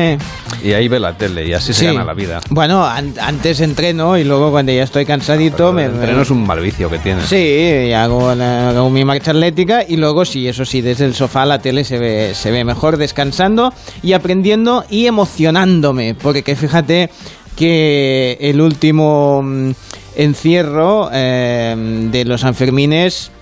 y ahí ve la tele y así se gana la vida. Bueno, antes entreno y luego cuando ya estoy cansadito... me, el entreno es un mal vicio que tiene. Sí, hago, hago, mi marcha atlética y luego sí, eso sí, desde el sofá la tele se ve, se ve mejor descansando y aprendiendo y emocionándome, porque que fíjate que el último mm, encierro eh, de los Sanfermines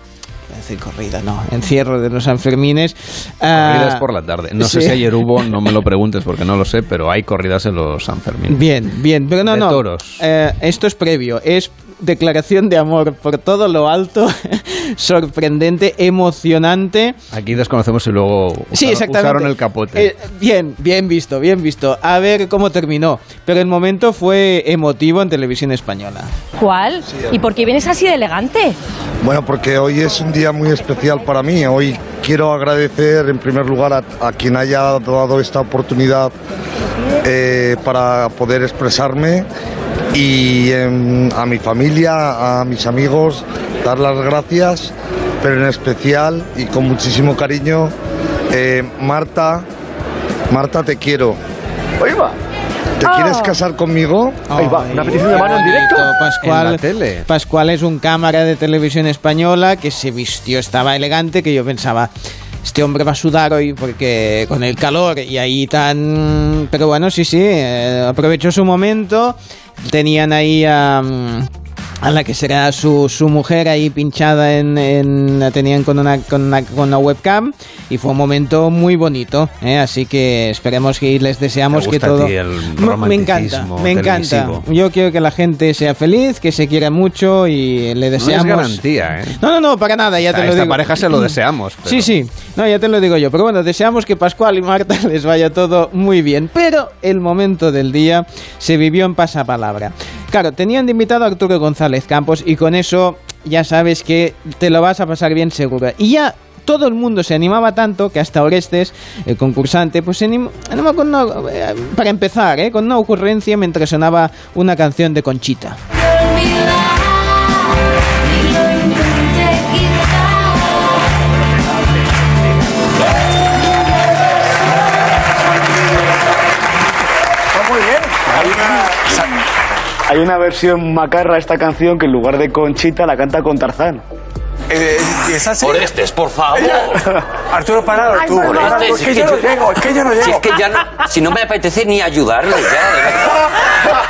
decir corrida, no, encierro de los Sanfermines. Corridas ah, por la tarde. No sé si ayer hubo, no me lo preguntes porque no lo sé, pero hay corridas en los Sanfermines. Bien, bien, pero no, no. Eh, esto es previo, es declaración de amor por todo lo alto, sorprendente, emocionante. Aquí desconocemos si luego sí, usaron el capote. Eh, bien, bien visto, bien visto. A ver cómo terminó. Pero el momento fue emotivo en televisión española. ¿Cuál? ¿Y por qué vienes así de elegante? Bueno, porque hoy es un día muy especial para mí. Hoy quiero agradecer en primer lugar a, quien haya dado esta oportunidad eh, para poder expresarme y em, a mi familia, a mis amigos, dar las gracias, pero en especial y con muchísimo cariño, eh, Marta, Marta te quiero. ¿Te quieres ah. casar conmigo? Ahí va, una petición de mano en directo. Pascual, en la tele. Pascual es un cámara de televisión española que se vistió, estaba elegante, que yo pensaba, este hombre va a sudar hoy porque con el calor y ahí tan... Pero bueno, sí, sí, eh, aprovechó su momento tenían ahí a... a la que será su, su mujer ahí pinchada en, la tenían con una, con una, con una webcam y fue un momento muy bonito ¿eh? así que esperemos que les deseamos que todo me encanta me encanta. Yo quiero que la gente sea feliz que se quiera mucho y le deseamos no es garantía ¿eh? no no no para nada ya te lo esta digo. pareja se lo deseamos sí sí. No ya te lo digo yo. Pero bueno deseamos que Pascual y Marta les vaya todo muy bien. Pero el momento del día se vivió en pasapalabra claro tenían de invitado a Arturo González Campos y con eso ya sabes que te lo vas a pasar bien seguro y ya todo el mundo se animaba tanto que hasta Orestes, el concursante, pues se animó, con eh, para empezar, eh, con una ocurrencia mientras sonaba una canción de Conchita. Hay una versión macarra a esta canción que en lugar de Conchita la canta con Tarzán. Eh, ¿Es así? Orestes, por favor. Arturo Parado, tú. Orestes, es, que, yo no llego, es que yo no llego. Si, es que ya no, si no me apetece ni ayudarle, ya, de verdad.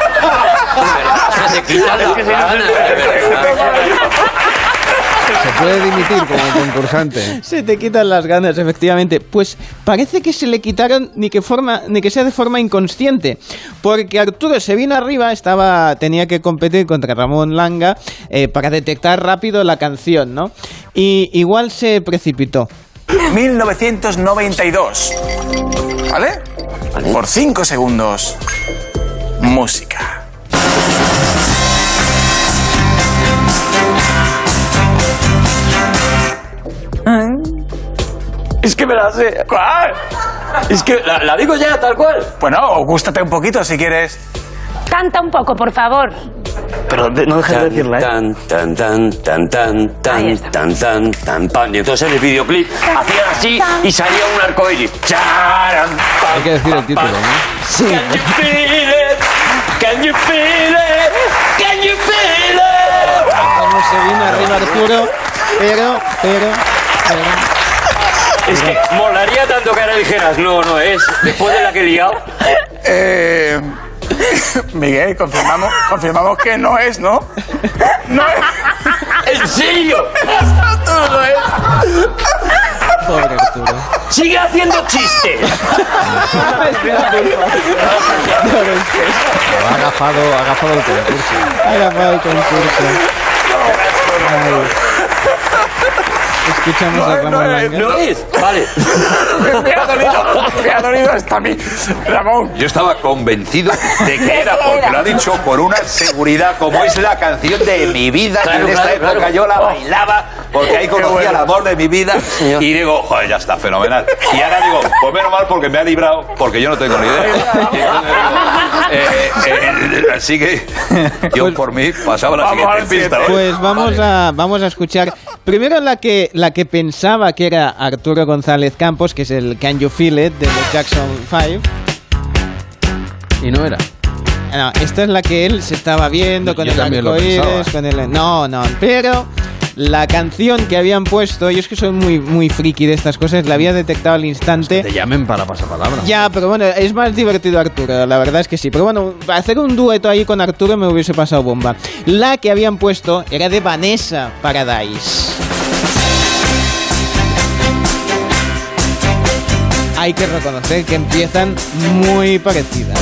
De verdad, se te quitan las ganas, de verdad. Se puede dimitir como concursante. Se te quitan las ganas, efectivamente. Pues parece que se le quitaron ni que forma, ni que sea de forma inconsciente, porque Arturo se vino arriba, estaba, tenía que competir contra Ramón Langa eh, para detectar rápido la canción, ¿no? Y igual se precipitó. 1992. ¿Vale? ¿Vale? Por 5 segundos. Música. Es que me la sé. ¿Cuál? Es que la, la digo ya, tal cual. Bueno, o gústate un poquito si quieres. Canta un poco, por favor. Pero de- no dejes de decirla, ¿eh? Tan, tan, tan, tan, tan, tan, tan, tan, tan, tan. Y entonces en el videoclip hacían así y salía un arco iris. Charan, pam, Hay que decir el título, pam. ¿no? Can you feel it? Can you feel it? Can you feel it? No se vino arriba Arturo, pero, pero, pero. Es que molaría tanto que ahora dijeras, no, no es, después de la que he liado. Eh, Miguel, confirmamos, confirmamos que no es, ¿no? No es. ¿En serio? Tú no es. Pobre Arturo. Sigue haciendo chistes. Ha agafado, ha agafado el concurso. Ha agafado el concurso. Ay. Escuchamos a Ramón Langa. ¿No es? Vale. Me ha dolido, me ha dolido hasta a mí. Ramón. Yo estaba convencido de que era porque lo ha dicho con una seguridad como es la canción de mi vida. Claro, en esta claro, época claro. yo la bailaba porque ahí conocía bueno. el amor de mi vida. Y digo, joder, ya está, fenomenal. Y ahora digo, pues menos mal porque me ha librado, porque yo no tengo ni idea. Eh, eh, así que yo por mí pasaba la Vamos siguiente pista. Pues vamos a vamos a escuchar primero la que la que pensaba que era Arturo González Campos, que es el Can You Feel It de los Jackson 5. Y no era. No, esta es la que él se estaba viendo con Yo el arcoíris, con el no, no, pero la canción que habían puesto, yo es que soy muy muy friki de estas cosas, la había detectado al instante. Te llamen para pasapalabra. Ya, pero bueno, es más divertido Arturo, la verdad es que sí. Pero bueno, hacer un dueto ahí con Arturo me hubiese pasado bomba. La que habían puesto era de Vanessa Paradise. Hay que reconocer que empiezan muy parecidas.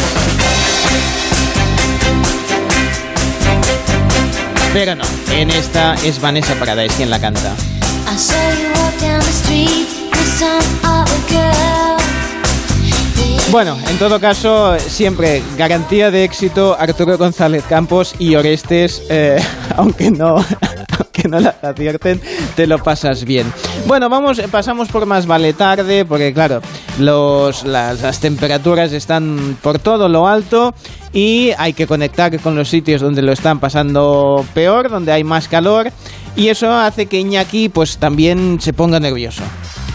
Pero no, en esta es Vanessa Paradise quien la canta. Bueno, en todo caso, siempre garantía de éxito Arturo González Campos y Orestes, eh, aunque no, aunque no las acierten, te lo pasas bien. Bueno, vamos, pasamos por más vale tarde, porque claro, los, las, las temperaturas están por todo lo alto y hay que conectar con los sitios donde lo están pasando peor, donde hay más calor, y eso hace que Iñaki pues también se ponga nervioso.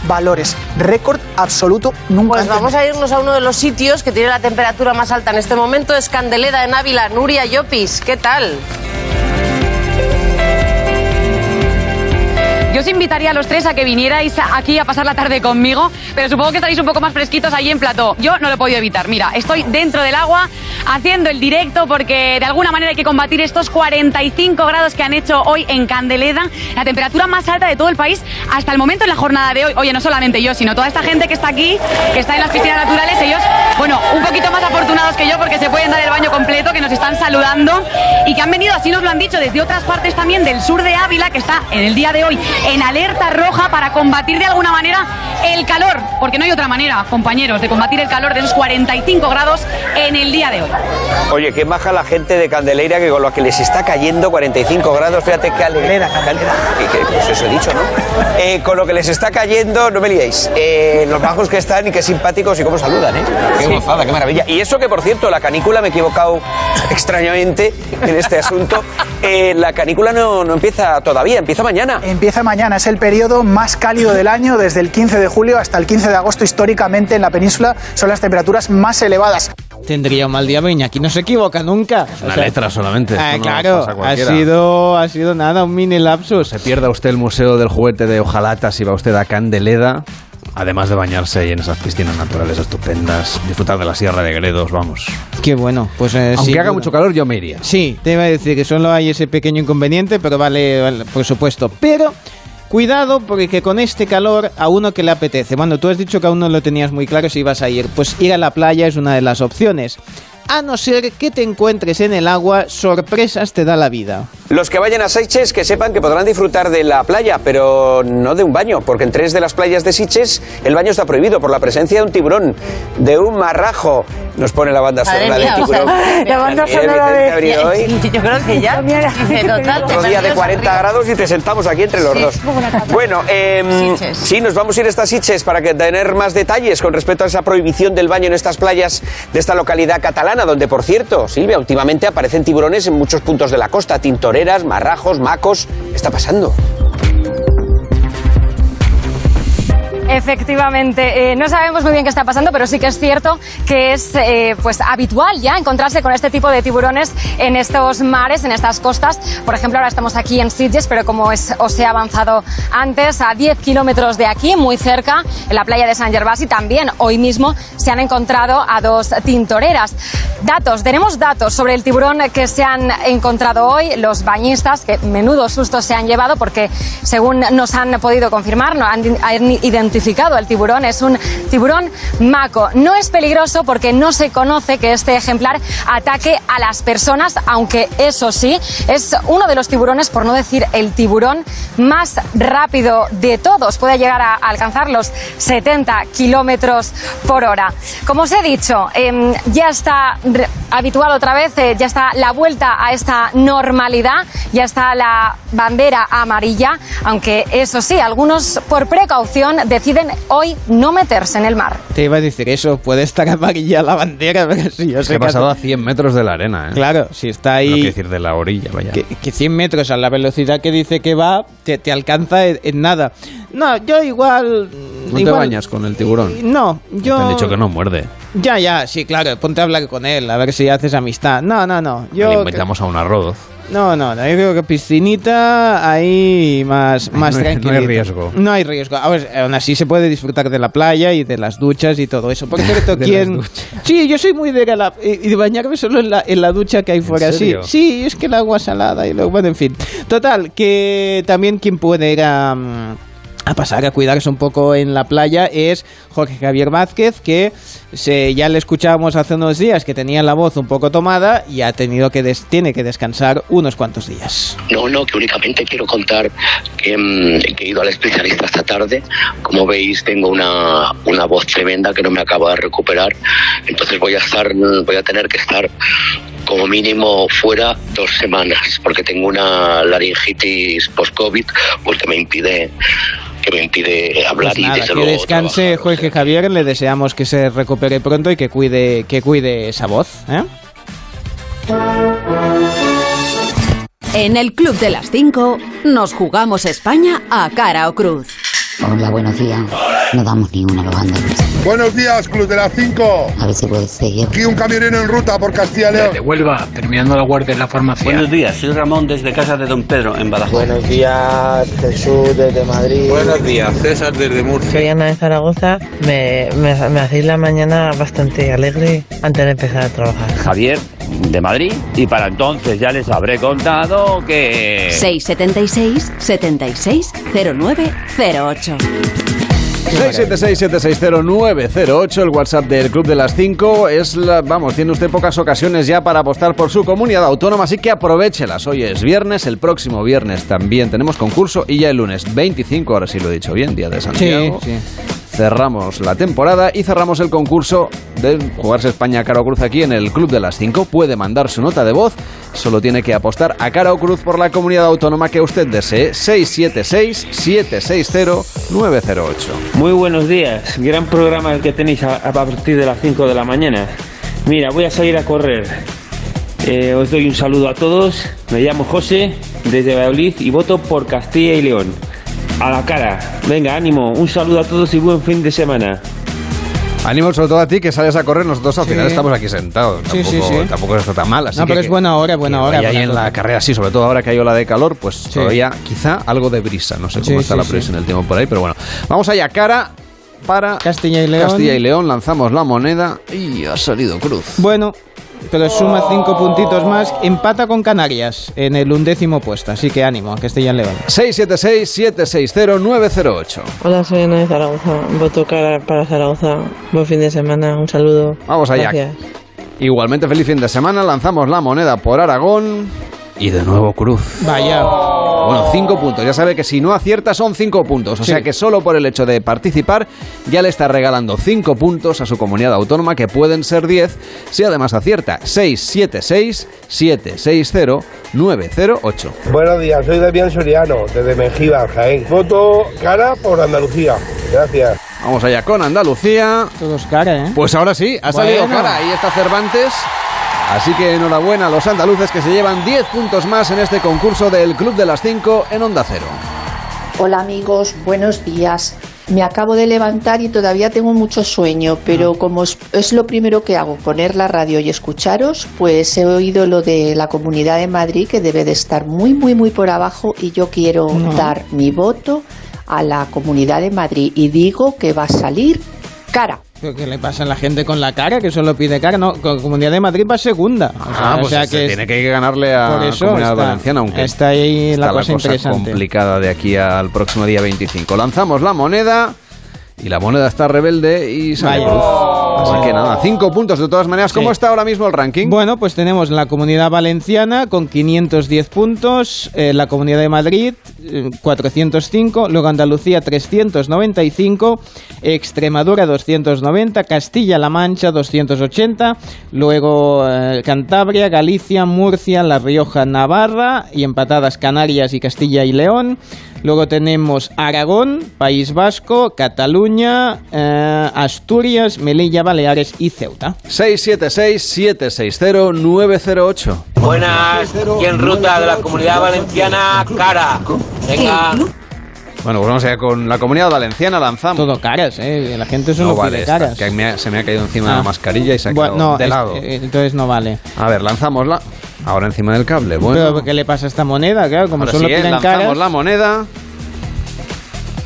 valores. Récord absoluto nunca. Pues antes. vamos a irnos a uno de los sitios que tiene la temperatura más alta en este momento, es Candeleda en Ávila. Nuria Llopis, ¿qué tal? Os invitaría a los tres a que vinierais aquí a pasar la tarde conmigo, pero supongo que estaréis un poco más fresquitos allí en plató. Yo no lo he podido evitar. Mira, estoy dentro del agua haciendo el directo porque de alguna manera hay que combatir estos 45 grados que han hecho hoy en Candeleda, la temperatura más alta de todo el país hasta el momento en la jornada de hoy. Oye, no solamente yo, sino toda esta gente que está aquí, que está en las piscinas naturales, ellos, bueno, un poquito más afortunados que yo porque se pueden dar el baño completo, que nos están saludando y que han venido, así nos lo han dicho, desde otras partes también del sur de Ávila, que está en el día de hoy en alerta roja para combatir de alguna manera el calor, porque no hay otra manera, compañeros, de combatir el calor de esos 45 grados en el día de hoy. Oye, qué maja la gente de Candeleira que con lo que les está cayendo 45 grados, fíjate qué alegría. Que- que- Pues eso he dicho, ¿no? Eh, con lo que les está cayendo, no me liéis. Eh, los majos que están y qué simpáticos y cómo saludan, ¿eh? Qué Sí. gozada, qué maravilla. Y eso que, por cierto, la canícula, me he equivocado extrañamente en este asunto. Eh, la canícula no, no empieza todavía, empieza mañana. Empieza mañana, es el periodo más cálido del año, desde el 15 de julio hasta el 15 de agosto históricamente en la península son las temperaturas más elevadas. Tendría un mal día, pero Iñaki no se equivoca nunca. Es una letra solamente. Ah, no claro, ha sido, ha sido nada, un mini lapsus. Se pierda usted el Museo del Juguete de Ojalata si va usted a Candeleda. Además de bañarse ahí en esas piscinas naturales estupendas, disfrutar de la Sierra de Gredos, vamos. Qué bueno, pues eh, Aunque sin haga mucho calor, yo me iría. Sí, te iba a decir que solo hay ese pequeño inconveniente, pero vale, vale, por supuesto. Pero cuidado porque con este calor a uno que le apetece. Bueno, tú has dicho que aún no lo tenías muy claro si ibas a ir. Pues ir a la playa es una de las opciones. A no ser que te encuentres en el agua, sorpresas te da la vida. Los que vayan a Seychelles que sepan que podrán disfrutar de la playa, pero no de un baño, porque en tres de las playas de Seychelles el baño está prohibido por la presencia de un tiburón, de un marrajo Nos pone la banda sonora de mía, o sea, tiburón. la banda sonora de- hoy. Yo creo que ya. Dice, total, Otro te día de perdió 40 sonrisa. grados y te sentamos aquí entre los Sí, dos. Bueno, eh, Sitges. sí, nos vamos a ir a estas Sitges para que tener más detalles con respecto a esa prohibición del baño en estas playas de esta localidad catalana, donde, por cierto, Silvia, últimamente aparecen tiburones en muchos puntos de la costa, tintoreras, marrajos, macos. ¿Qué está pasando? Efectivamente, eh, no sabemos muy bien qué está pasando, pero sí que es cierto que es eh, pues habitual ya encontrarse con este tipo de tiburones en estos mares, en estas costas. Por ejemplo, ahora estamos aquí en Sitges, pero como es- os he avanzado antes, a 10 kilómetros de aquí, muy cerca, en la playa de San Gervasi, también hoy mismo se han encontrado a dos tintoreras. Datos, tenemos datos sobre el tiburón que se han encontrado hoy, los bañistas, que menudo susto se han llevado porque según nos han podido confirmar, no han, han identificado el tiburón, es un tiburón maco. No es peligroso porque no se conoce que este ejemplar ataque a las personas, aunque eso sí, es uno de los tiburones, por no decir el tiburón más rápido de todos. Puede llegar a alcanzar los 70 kilómetros por hora. Como os he dicho, em, ya está habitual otra vez, eh, ya está la vuelta a esta normalidad, ya está la bandera amarilla, aunque eso sí, algunos por precaución deciden hoy no meterse en el mar. Te iba a decir eso, puede estar amarilla la bandera, pero sí, yo Se sé ha que pasado a hace- 100 metros de la arena, ¿eh? Claro, si está No ahí... quiero decir de la orilla, vaya. que, que 100 metros a la velocidad que dice que va, te, te alcanza en, en nada. No, yo igual... ¿No te igual- bañas con el tiburón? No, yo... Te han dicho que no muerde. Ya, ya, sí, claro, ponte a hablar con él, a ver si haces amistad. No, no, no, yo... Le invitamos a un arroz. No, no, no, yo creo que piscinita ahí más, más no hay- no hay riesgo. No hay riesgo. A ver, aún así se puede disfrutar de la playa y de las duchas y todo eso. Por cierto, ¿quién...? Sí, yo soy muy de, la, y de bañarme solo en la, en la ducha que hay fuera. Sí, sí, es que el agua salada y luego... Bueno, en fin. Total, que también quien puede ir a... mm, a pasar a cuidarse un poco en la playa es Jorge Javier Vázquez, que se, ya le escuchábamos hace unos días que tenía la voz un poco tomada y ha tenido que des- tiene que descansar unos cuantos días. No, no, que únicamente quiero contar que, mm, que he ido al especialista esta tarde. Como veis, tengo una, una voz tremenda que no me acabo de recuperar. Entonces voy a estar, voy a tener que estar como mínimo fuera dos semanas, porque tengo una laringitis post-COVID, pues que me impide que me impide hablar Pues y desde que luego descanse Jorge Javier, le deseamos que se recupere pronto y que cuide, que cuide esa voz. ¿eh? En el Club de las 5 nos jugamos España a cara o cruz. Hola, buenos días. No damos ni una los andaluces. Buenos días, Club de las 5. A ver si puedes seguir. Aquí un camionero en ruta por Castilla y León. De Huelva, terminando la guardia en la farmacia. Buenos días, soy Ramón desde casa de Don Pedro, en Badajoz. Buenos días, Jesús desde Madrid. Buenos días, César desde Murcia. Soy Ana de Zaragoza. Me, me, me hacéis la mañana bastante alegre antes de empezar a trabajar. Javier de Madrid y para entonces ya les habré contado que 676 76 09 08. 676-760-908, el WhatsApp del Club de las 5. Es la, vamos, tiene usted pocas ocasiones ya para apostar por su comunidad autónoma, así que aprovechelas. Hoy es viernes, el próximo viernes también tenemos concurso y ya el lunes 25, ahora sí lo he dicho bien, día de Santiago. sí. Cerramos la temporada y cerramos el concurso de jugarse España cara o cruz aquí en el Club de las 5. Puede mandar su nota de voz, solo tiene que apostar a cara o cruz por la comunidad autónoma que usted desee. 676-760-908. Muy buenos días, gran programa el que tenéis a, a partir de las 5 de la mañana. Mira, voy a salir a correr. Eh, os doy un saludo a todos. Me llamo José desde Valladolid y voto por Castilla y León. A la cara. Venga, ánimo. Un saludo a todos y buen fin de semana. Ánimo sobre todo a ti que sales a correr, nosotros al Sí. final estamos aquí sentados. Sí, Tampoco, sí, sí. tampoco está tan mal. Así No, que pero es buena hora, buena hora vaya ahí en la carrera, sí, sobre todo ahora que hay ola de calor, pues todavía quizá algo de brisa. No sé cómo Sí, está sí, la sí. previsión del tiempo por ahí, pero bueno. Vamos allá, cara para Castilla y León. Castilla y León, lanzamos la moneda y ha salido cruz. Bueno, pero suma cinco puntitos más, empata con Canarias en el undécimo puesto, así que ánimo a y León. 676-760-908. Hola, soy Ana de Zaragoza. Voto cara para Zaragoza. Buen fin de semana. Un saludo. Vamos allá. Gracias. Igualmente feliz fin de semana, lanzamos la moneda por Aragón y de nuevo cruz. Vaya. Bueno, 5 puntos. Ya sabe que si no acierta son 5 puntos. O Sí. sea que solo por el hecho de participar ya le está regalando 5 puntos a su comunidad autónoma, que pueden ser 10 si además acierta. 676-760-908. Buenos días, soy Damián Soriano, desde Mengíbar, Jaén. Voto cara por Andalucía. Gracias. Vamos allá con Andalucía. Todos cara, ¿eh? Pues ahora sí, ha salido Bueno. cara. Ahí está Cervantes. Así que enhorabuena a los andaluces que se llevan 10 puntos más en este concurso del Club de las 5 en Onda Cero. Hola amigos, buenos días. Me acabo de levantar y todavía tengo mucho sueño, pero como es, lo primero que hago, poner la radio y escucharos, pues he oído lo de la Comunidad de Madrid que debe de estar muy, muy, muy por abajo y yo quiero No. dar mi voto a la Comunidad de Madrid y digo que va a salir cara. ¿Pero ¿Qué le pasa a la gente con la cara? Que solo pide cara. No, Comunidad de Madrid va segunda. O sea, Ah, pues o sea se que es- tiene que ganarle a Por eso Comunidad está- Valenciana, aunque está ahí la está cosa interesante. complicada de aquí al próximo día 25. Lanzamos la moneda y la moneda está rebelde y sale. Así que nada, cinco puntos de todas maneras. ¿Cómo Sí. está ahora mismo el ranking? Bueno, pues tenemos la Comunidad Valenciana con 510 puntos, eh, la Comunidad de Madrid eh, 405, luego Andalucía 395, Extremadura 290, Castilla-La Mancha 280, luego eh, Cantabria, Galicia, Murcia, La Rioja, Navarra y empatadas Canarias y Castilla y León. Luego tenemos Aragón, País Vasco, Cataluña, eh, Asturias, Melilla, Baleares y Ceuta. 676-760-908. Buenas, aquí en ruta de la comunidad valenciana, cara. Venga. Bueno, pues vamos allá con la comunidad valenciana, lanzamos. Todo caras, ¿eh? La gente solo no vale, pide esta, caras. que me ha- se me ha caído encima Ah. la mascarilla y se ha Bueno, quedado no, de lado. eh, entonces no vale. A ver, lanzámosla. Ahora encima del cable. Bueno, Pero ¿qué le pasa a esta moneda? Claro, como ahora solo sí, piden lanzamos caras. la moneda.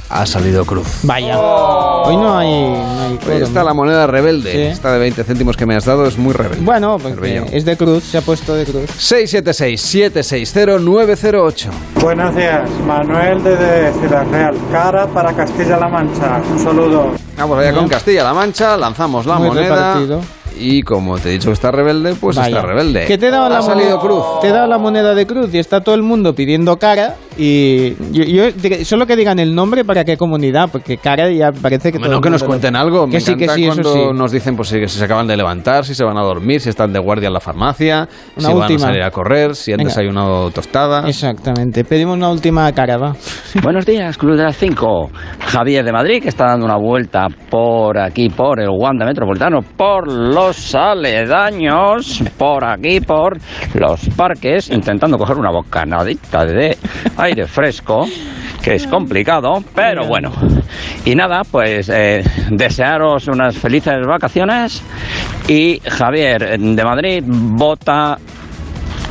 Ha salido cruz. Vaya. Hoy no hay. No hay quórum. está la moneda rebelde. Sí. Esta de 20 céntimos que me has dado es muy rebelde. Bueno, Cervello. es de cruz, se ha puesto de cruz. 676-760-908. Buenos días, Manuel desde Ciudad Real. Cara para Castilla-La Mancha. Un saludo. Vamos allá con Castilla-La Mancha, lanzamos la Muy moneda. repartido. Y como te he dicho que está rebelde, pues Vaya. está rebelde. Que te he dado ha la salido cruz. Te he dado la moneda de cruz y está todo el mundo pidiendo cara. Y yo, yo solo que digan el nombre para qué comunidad, porque cara ya parece que. Bueno, que nos mundo lo- cuenten algo. Que Me sí, que sí, eso cuando sí. nos dicen pues, si, si se acaban de levantar, si se van a dormir, si están de guardia en la farmacia, Una si van última. a salir a correr, si han Venga. desayunado tostada. Exactamente. Pedimos una última cara, va. Buenos días, Club de las 5. Javier de Madrid, que está dando una vuelta por aquí, por el Wanda Metropolitano, por los aledaños, por aquí, por los parques, intentando coger una bocanadita de aire fresco, que es complicado, pero bueno. Y nada, pues eh, desearos unas felices vacaciones y Javier de Madrid vota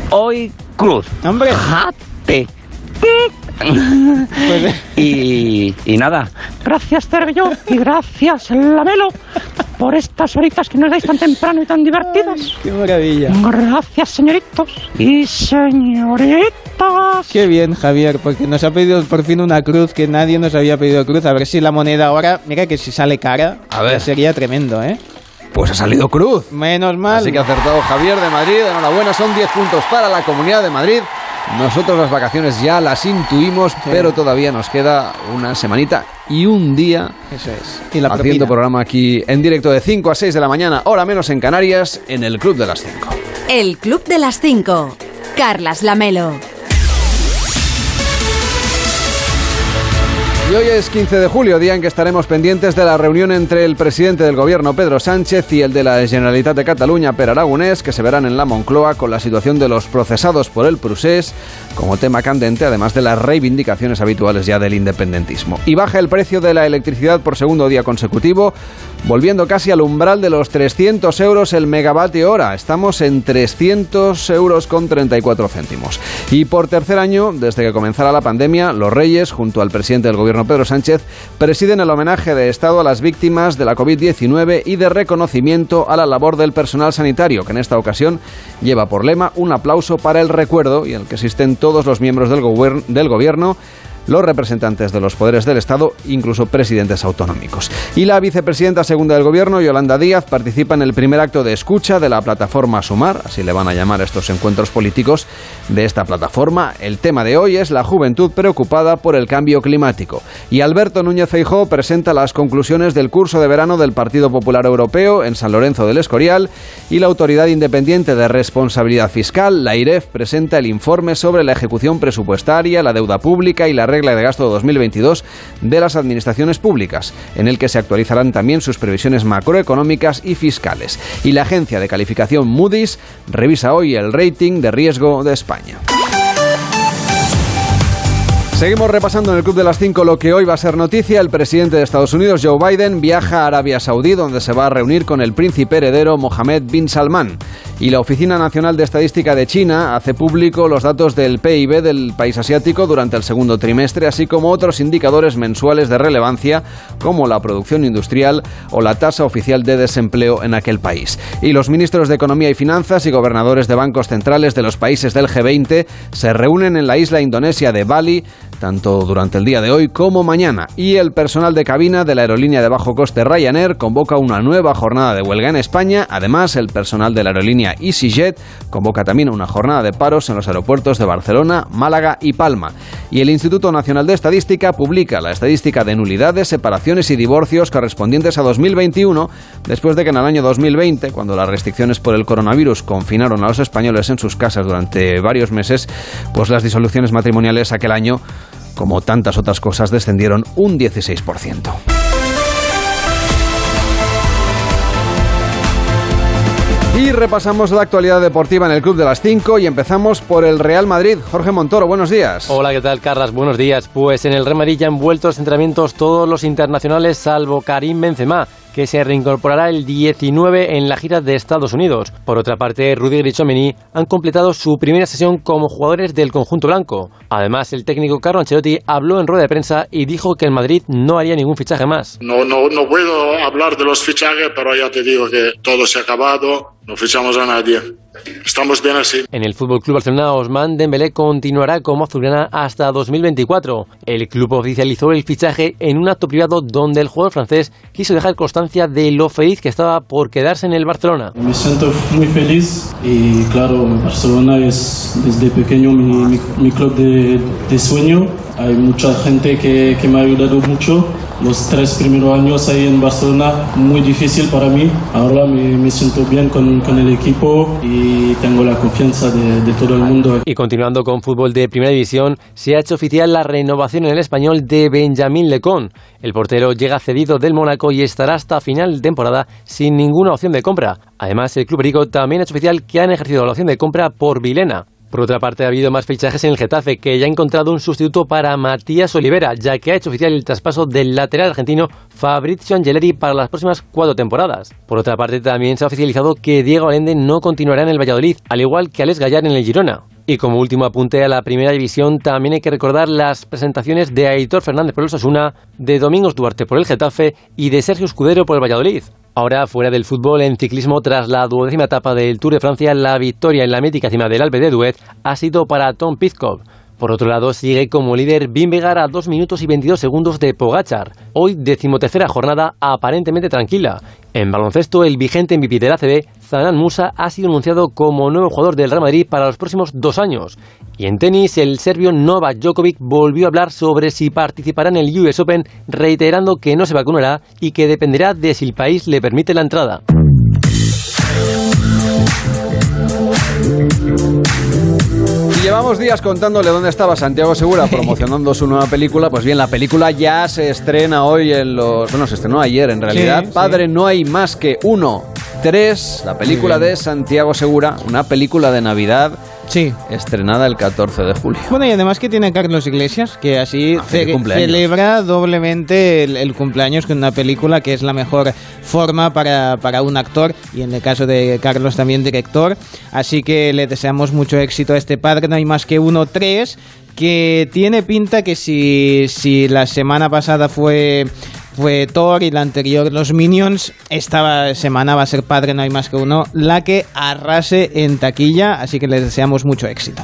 hoy Cruz. ¡Hombre! ¡Jate! Y, y nada, gracias Cervello y gracias Lamelo por estas horitas que nos dais tan temprano y tan divertidas. ¡Qué maravilla! Gracias señoritos y señoritas. Qué bien, Javier, porque nos ha pedido por fin una cruz que nadie nos había pedido cruz. A ver si la moneda ahora, mira que si sale cara, A ver. sería tremendo, ¿eh? Pues ha salido cruz. Menos mal. Así que ha acertado Javier de Madrid. Enhorabuena, son 10 puntos para la Comunidad de Madrid. Nosotros las vacaciones ya las intuimos, pero todavía nos queda una semanita y un día Eso es. Y la haciendo propina. programa aquí en directo de 5 a 6 de la mañana, hora menos en Canarias, en el Club de las 5. El Club de las 5. Carlas Lamelo. Hoy es 15 de julio, día en que estaremos pendientes de la reunión entre el presidente del gobierno Pedro Sánchez y el de la Generalitat de Cataluña Per Aragonés, que se verán en la Moncloa con la situación de los procesados por el procés como tema candente, además de las reivindicaciones habituales ya del independentismo. Y baja el precio de la electricidad por segundo día consecutivo, volviendo casi al umbral de los 300 euros el megavatio hora. Estamos en 300 euros con 34 céntimos. Y por tercer año, desde que comenzara la pandemia, los Reyes, junto al presidente del gobierno Pedro Sánchez, presiden el homenaje de Estado a las víctimas de la COVID-19 y de reconocimiento a la labor del personal sanitario, que en esta ocasión lleva por lema un aplauso para el recuerdo y en el que asisten todos los miembros del, gobier- del gobierno los representantes de los poderes del Estado, incluso presidentes autonómicos. Y la vicepresidenta segunda del Gobierno, Yolanda Díaz, participa en el primer acto de escucha de la plataforma Sumar, así le van a llamar estos encuentros políticos de esta plataforma. El tema de hoy es la juventud preocupada por el cambio climático. Y Alberto Núñez Feijóo presenta las conclusiones del curso de verano del Partido Popular Europeo en San Lorenzo del Escorial y la Autoridad Independiente de Responsabilidad Fiscal, la IREF, presenta el informe sobre la ejecución presupuestaria, la deuda pública y la regla de gasto 2022 de las administraciones públicas, en el que se actualizarán también sus previsiones macroeconómicas y fiscales. Y la agencia de calificación Moody's revisa hoy el rating de riesgo de España. Seguimos repasando en el Club de las 5 lo que hoy va a ser noticia. El presidente de Estados Unidos, Joe Biden, viaja a Arabia Saudí, donde se va a reunir con el príncipe heredero Mohammed bin Salman. Y la Oficina Nacional de Estadística de China hace público los datos del PIB del país asiático durante el segundo trimestre, así como otros indicadores mensuales de relevancia, como la producción industrial o la tasa oficial de desempleo en aquel país. Y los ministros de Economía y Finanzas y gobernadores de bancos centrales de los países del G20 se reúnen en la isla indonesia de Bali tanto durante el día de hoy como mañana. Y el personal de cabina de la aerolínea de bajo coste Ryanair convoca una nueva jornada de huelga en España. Además, el personal de la aerolínea EasyJet convoca también una jornada de paros en los aeropuertos de Barcelona, Málaga y Palma. Y el Instituto Nacional de Estadística publica la estadística de nulidades, separaciones y divorcios correspondientes a 2021, después de que en el año 2020, cuando las restricciones por el coronavirus confinaron a los españoles en sus casas durante varios meses, pues las disoluciones matrimoniales aquel año como tantas otras cosas, descendieron un 16%. Y repasamos la actualidad deportiva en el Club de las 5 y empezamos por el Real Madrid. Jorge Montoro, buenos días. Hola, ¿qué tal, Carlas? Buenos días. Pues en el Real Madrid ya han vuelto los entrenamientos todos los internacionales salvo Karim Benzema que se reincorporará el 19 en la gira de Estados Unidos. Por otra parte, Rudiger y Chomeny han completado su primera sesión como jugadores del conjunto blanco. Además, el técnico Carlo Ancelotti habló en rueda de prensa y dijo que el Madrid no haría ningún fichaje más. No, no, no puedo hablar de los fichajes, pero ya te digo que todo se ha acabado, no fichamos a nadie. Estamos bien así. En el Fútbol Club Barcelona, Osman Dembélé continuará como azulgrana hasta 2024. El club oficializó el fichaje en un acto privado donde el jugador francés quiso dejar constancia de lo feliz que estaba por quedarse en el Barcelona. Me siento muy feliz y claro, Barcelona es desde pequeño mi, mi- mi club de, de sueño. Hay mucha gente que, que me ha ayudado mucho. Los tres primeros años ahí en Barcelona, muy difícil para mí. Ahora me, siento bien con, con el equipo y tengo la confianza de, de todo el mundo. Y continuando con fútbol de primera división, se ha hecho oficial la renovación en el español de Benjamín Lecón. El portero llega cedido del Mónaco y estará hasta final de temporada sin ninguna opción de compra. Además, el club rico también ha hecho oficial que han ejercido la opción de compra por Vilena. Por otra parte, ha habido más fichajes en el Getafe, que ya ha encontrado un sustituto para Matías Olivera, ya que ha hecho oficial el traspaso del lateral argentino Fabrizio Angeleri para las próximas cuatro temporadas. Por otra parte, también se ha oficializado que Diego Allende no continuará en el Valladolid, al igual que Alex Gallar en el Girona. Y como último apunte a la primera división, también hay que recordar las presentaciones de Aitor Fernández por el Osasuna, de Domingos Duarte por el Getafe y de Sergio Escudero por el Valladolid. Ahora, fuera del fútbol, en ciclismo, tras la duodécima etapa del Tour de Francia, la victoria en la mítica cima del Alpe de Duet ha sido para Tom Pizkov. Por otro lado, sigue como líder Vingegaard a 2 minutos y 22 segundos de Pogachar. Hoy, decimotercera jornada aparentemente tranquila. En baloncesto, el vigente MVP del ACB, Zanan Musa, ha sido anunciado como nuevo jugador del Real Madrid para los próximos dos años. Y en tenis, el serbio Novak Djokovic volvió a hablar sobre si participará en el US Open, reiterando que no se vacunará y que dependerá de si el país le permite la entrada. Llevamos días contándole dónde estaba Santiago Segura promocionando su nueva película. Pues bien, la película ya se estrena hoy en los. Bueno, se estrenó ayer en realidad. Sí, sí. Padre, no hay más que uno. Tres, la película de Santiago Segura, una película de Navidad. Sí. Estrenada el 14 de julio. Bueno, y además que tiene Carlos Iglesias, que así ce- cumpleaños. celebra doblemente el, el cumpleaños con una película que es la mejor forma para, para un actor, y en el caso de Carlos también director. Así que le deseamos mucho éxito a este padre, no hay más que uno, tres, que tiene pinta que si, si la semana pasada fue fue Thor y la anterior Los Minions. Esta semana va a ser Padre No hay más que uno, la que arrase en taquilla, así que les deseamos mucho éxito.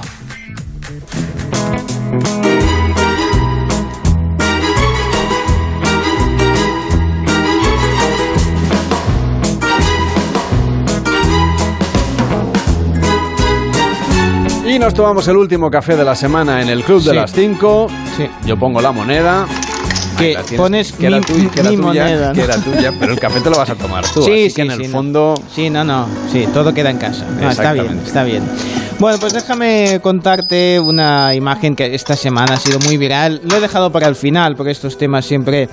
Y nos tomamos el último café de la semana en el Club de las 5. Sí. Yo pongo la moneda. Que la tienes, pones que era, mi- tuya, que era mi tuya, moneda, que era tuya, pero el café te lo vas a tomar tú. Sí, así sí, que en sí, el no. fondo Sí, no, no. Sí, todo queda en casa. No, está bien, está bien. Bueno, pues déjame contarte una imagen que esta semana ha sido muy viral. Lo he dejado para el final, porque estos temas siempre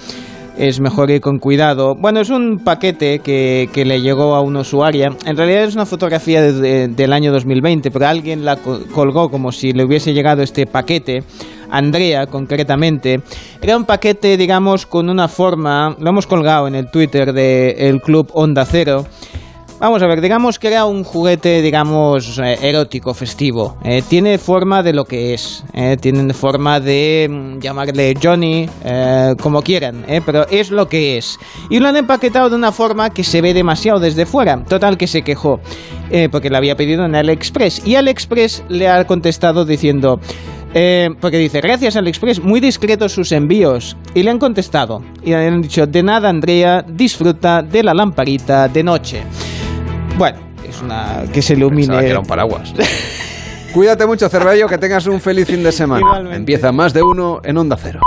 es mejor ir con cuidado. Bueno, es un paquete que, que le llegó a una usuaria. En realidad es una fotografía de- de- del año 2020, pero alguien la co- colgó como si le hubiese llegado este paquete. Andrea, concretamente. Era un paquete, digamos, con una forma. Lo hemos colgado en el Twitter del club Onda Cero. Vamos a ver, digamos que era un juguete, digamos, eh, erótico, festivo. Eh, tiene forma de lo que es. Eh, tiene forma de mm, llamarle Johnny, como quieran, pero es lo que es. Y lo han empaquetado de una forma que se ve demasiado desde fuera. Total que se quejó, porque lo había pedido en AliExpress. Y AliExpress le ha contestado diciendo... eh, porque dice, gracias AliExpress, muy discretos sus envíos. Y le han contestado. Y le han dicho, de nada Andrea, disfruta de la lamparita de noche. Bueno, es una que se ilumine. Pensaba que era un paraguas. Cuídate mucho, Cervello, que tengas un feliz fin de semana. Igualmente. Empieza más de uno en Onda Cero.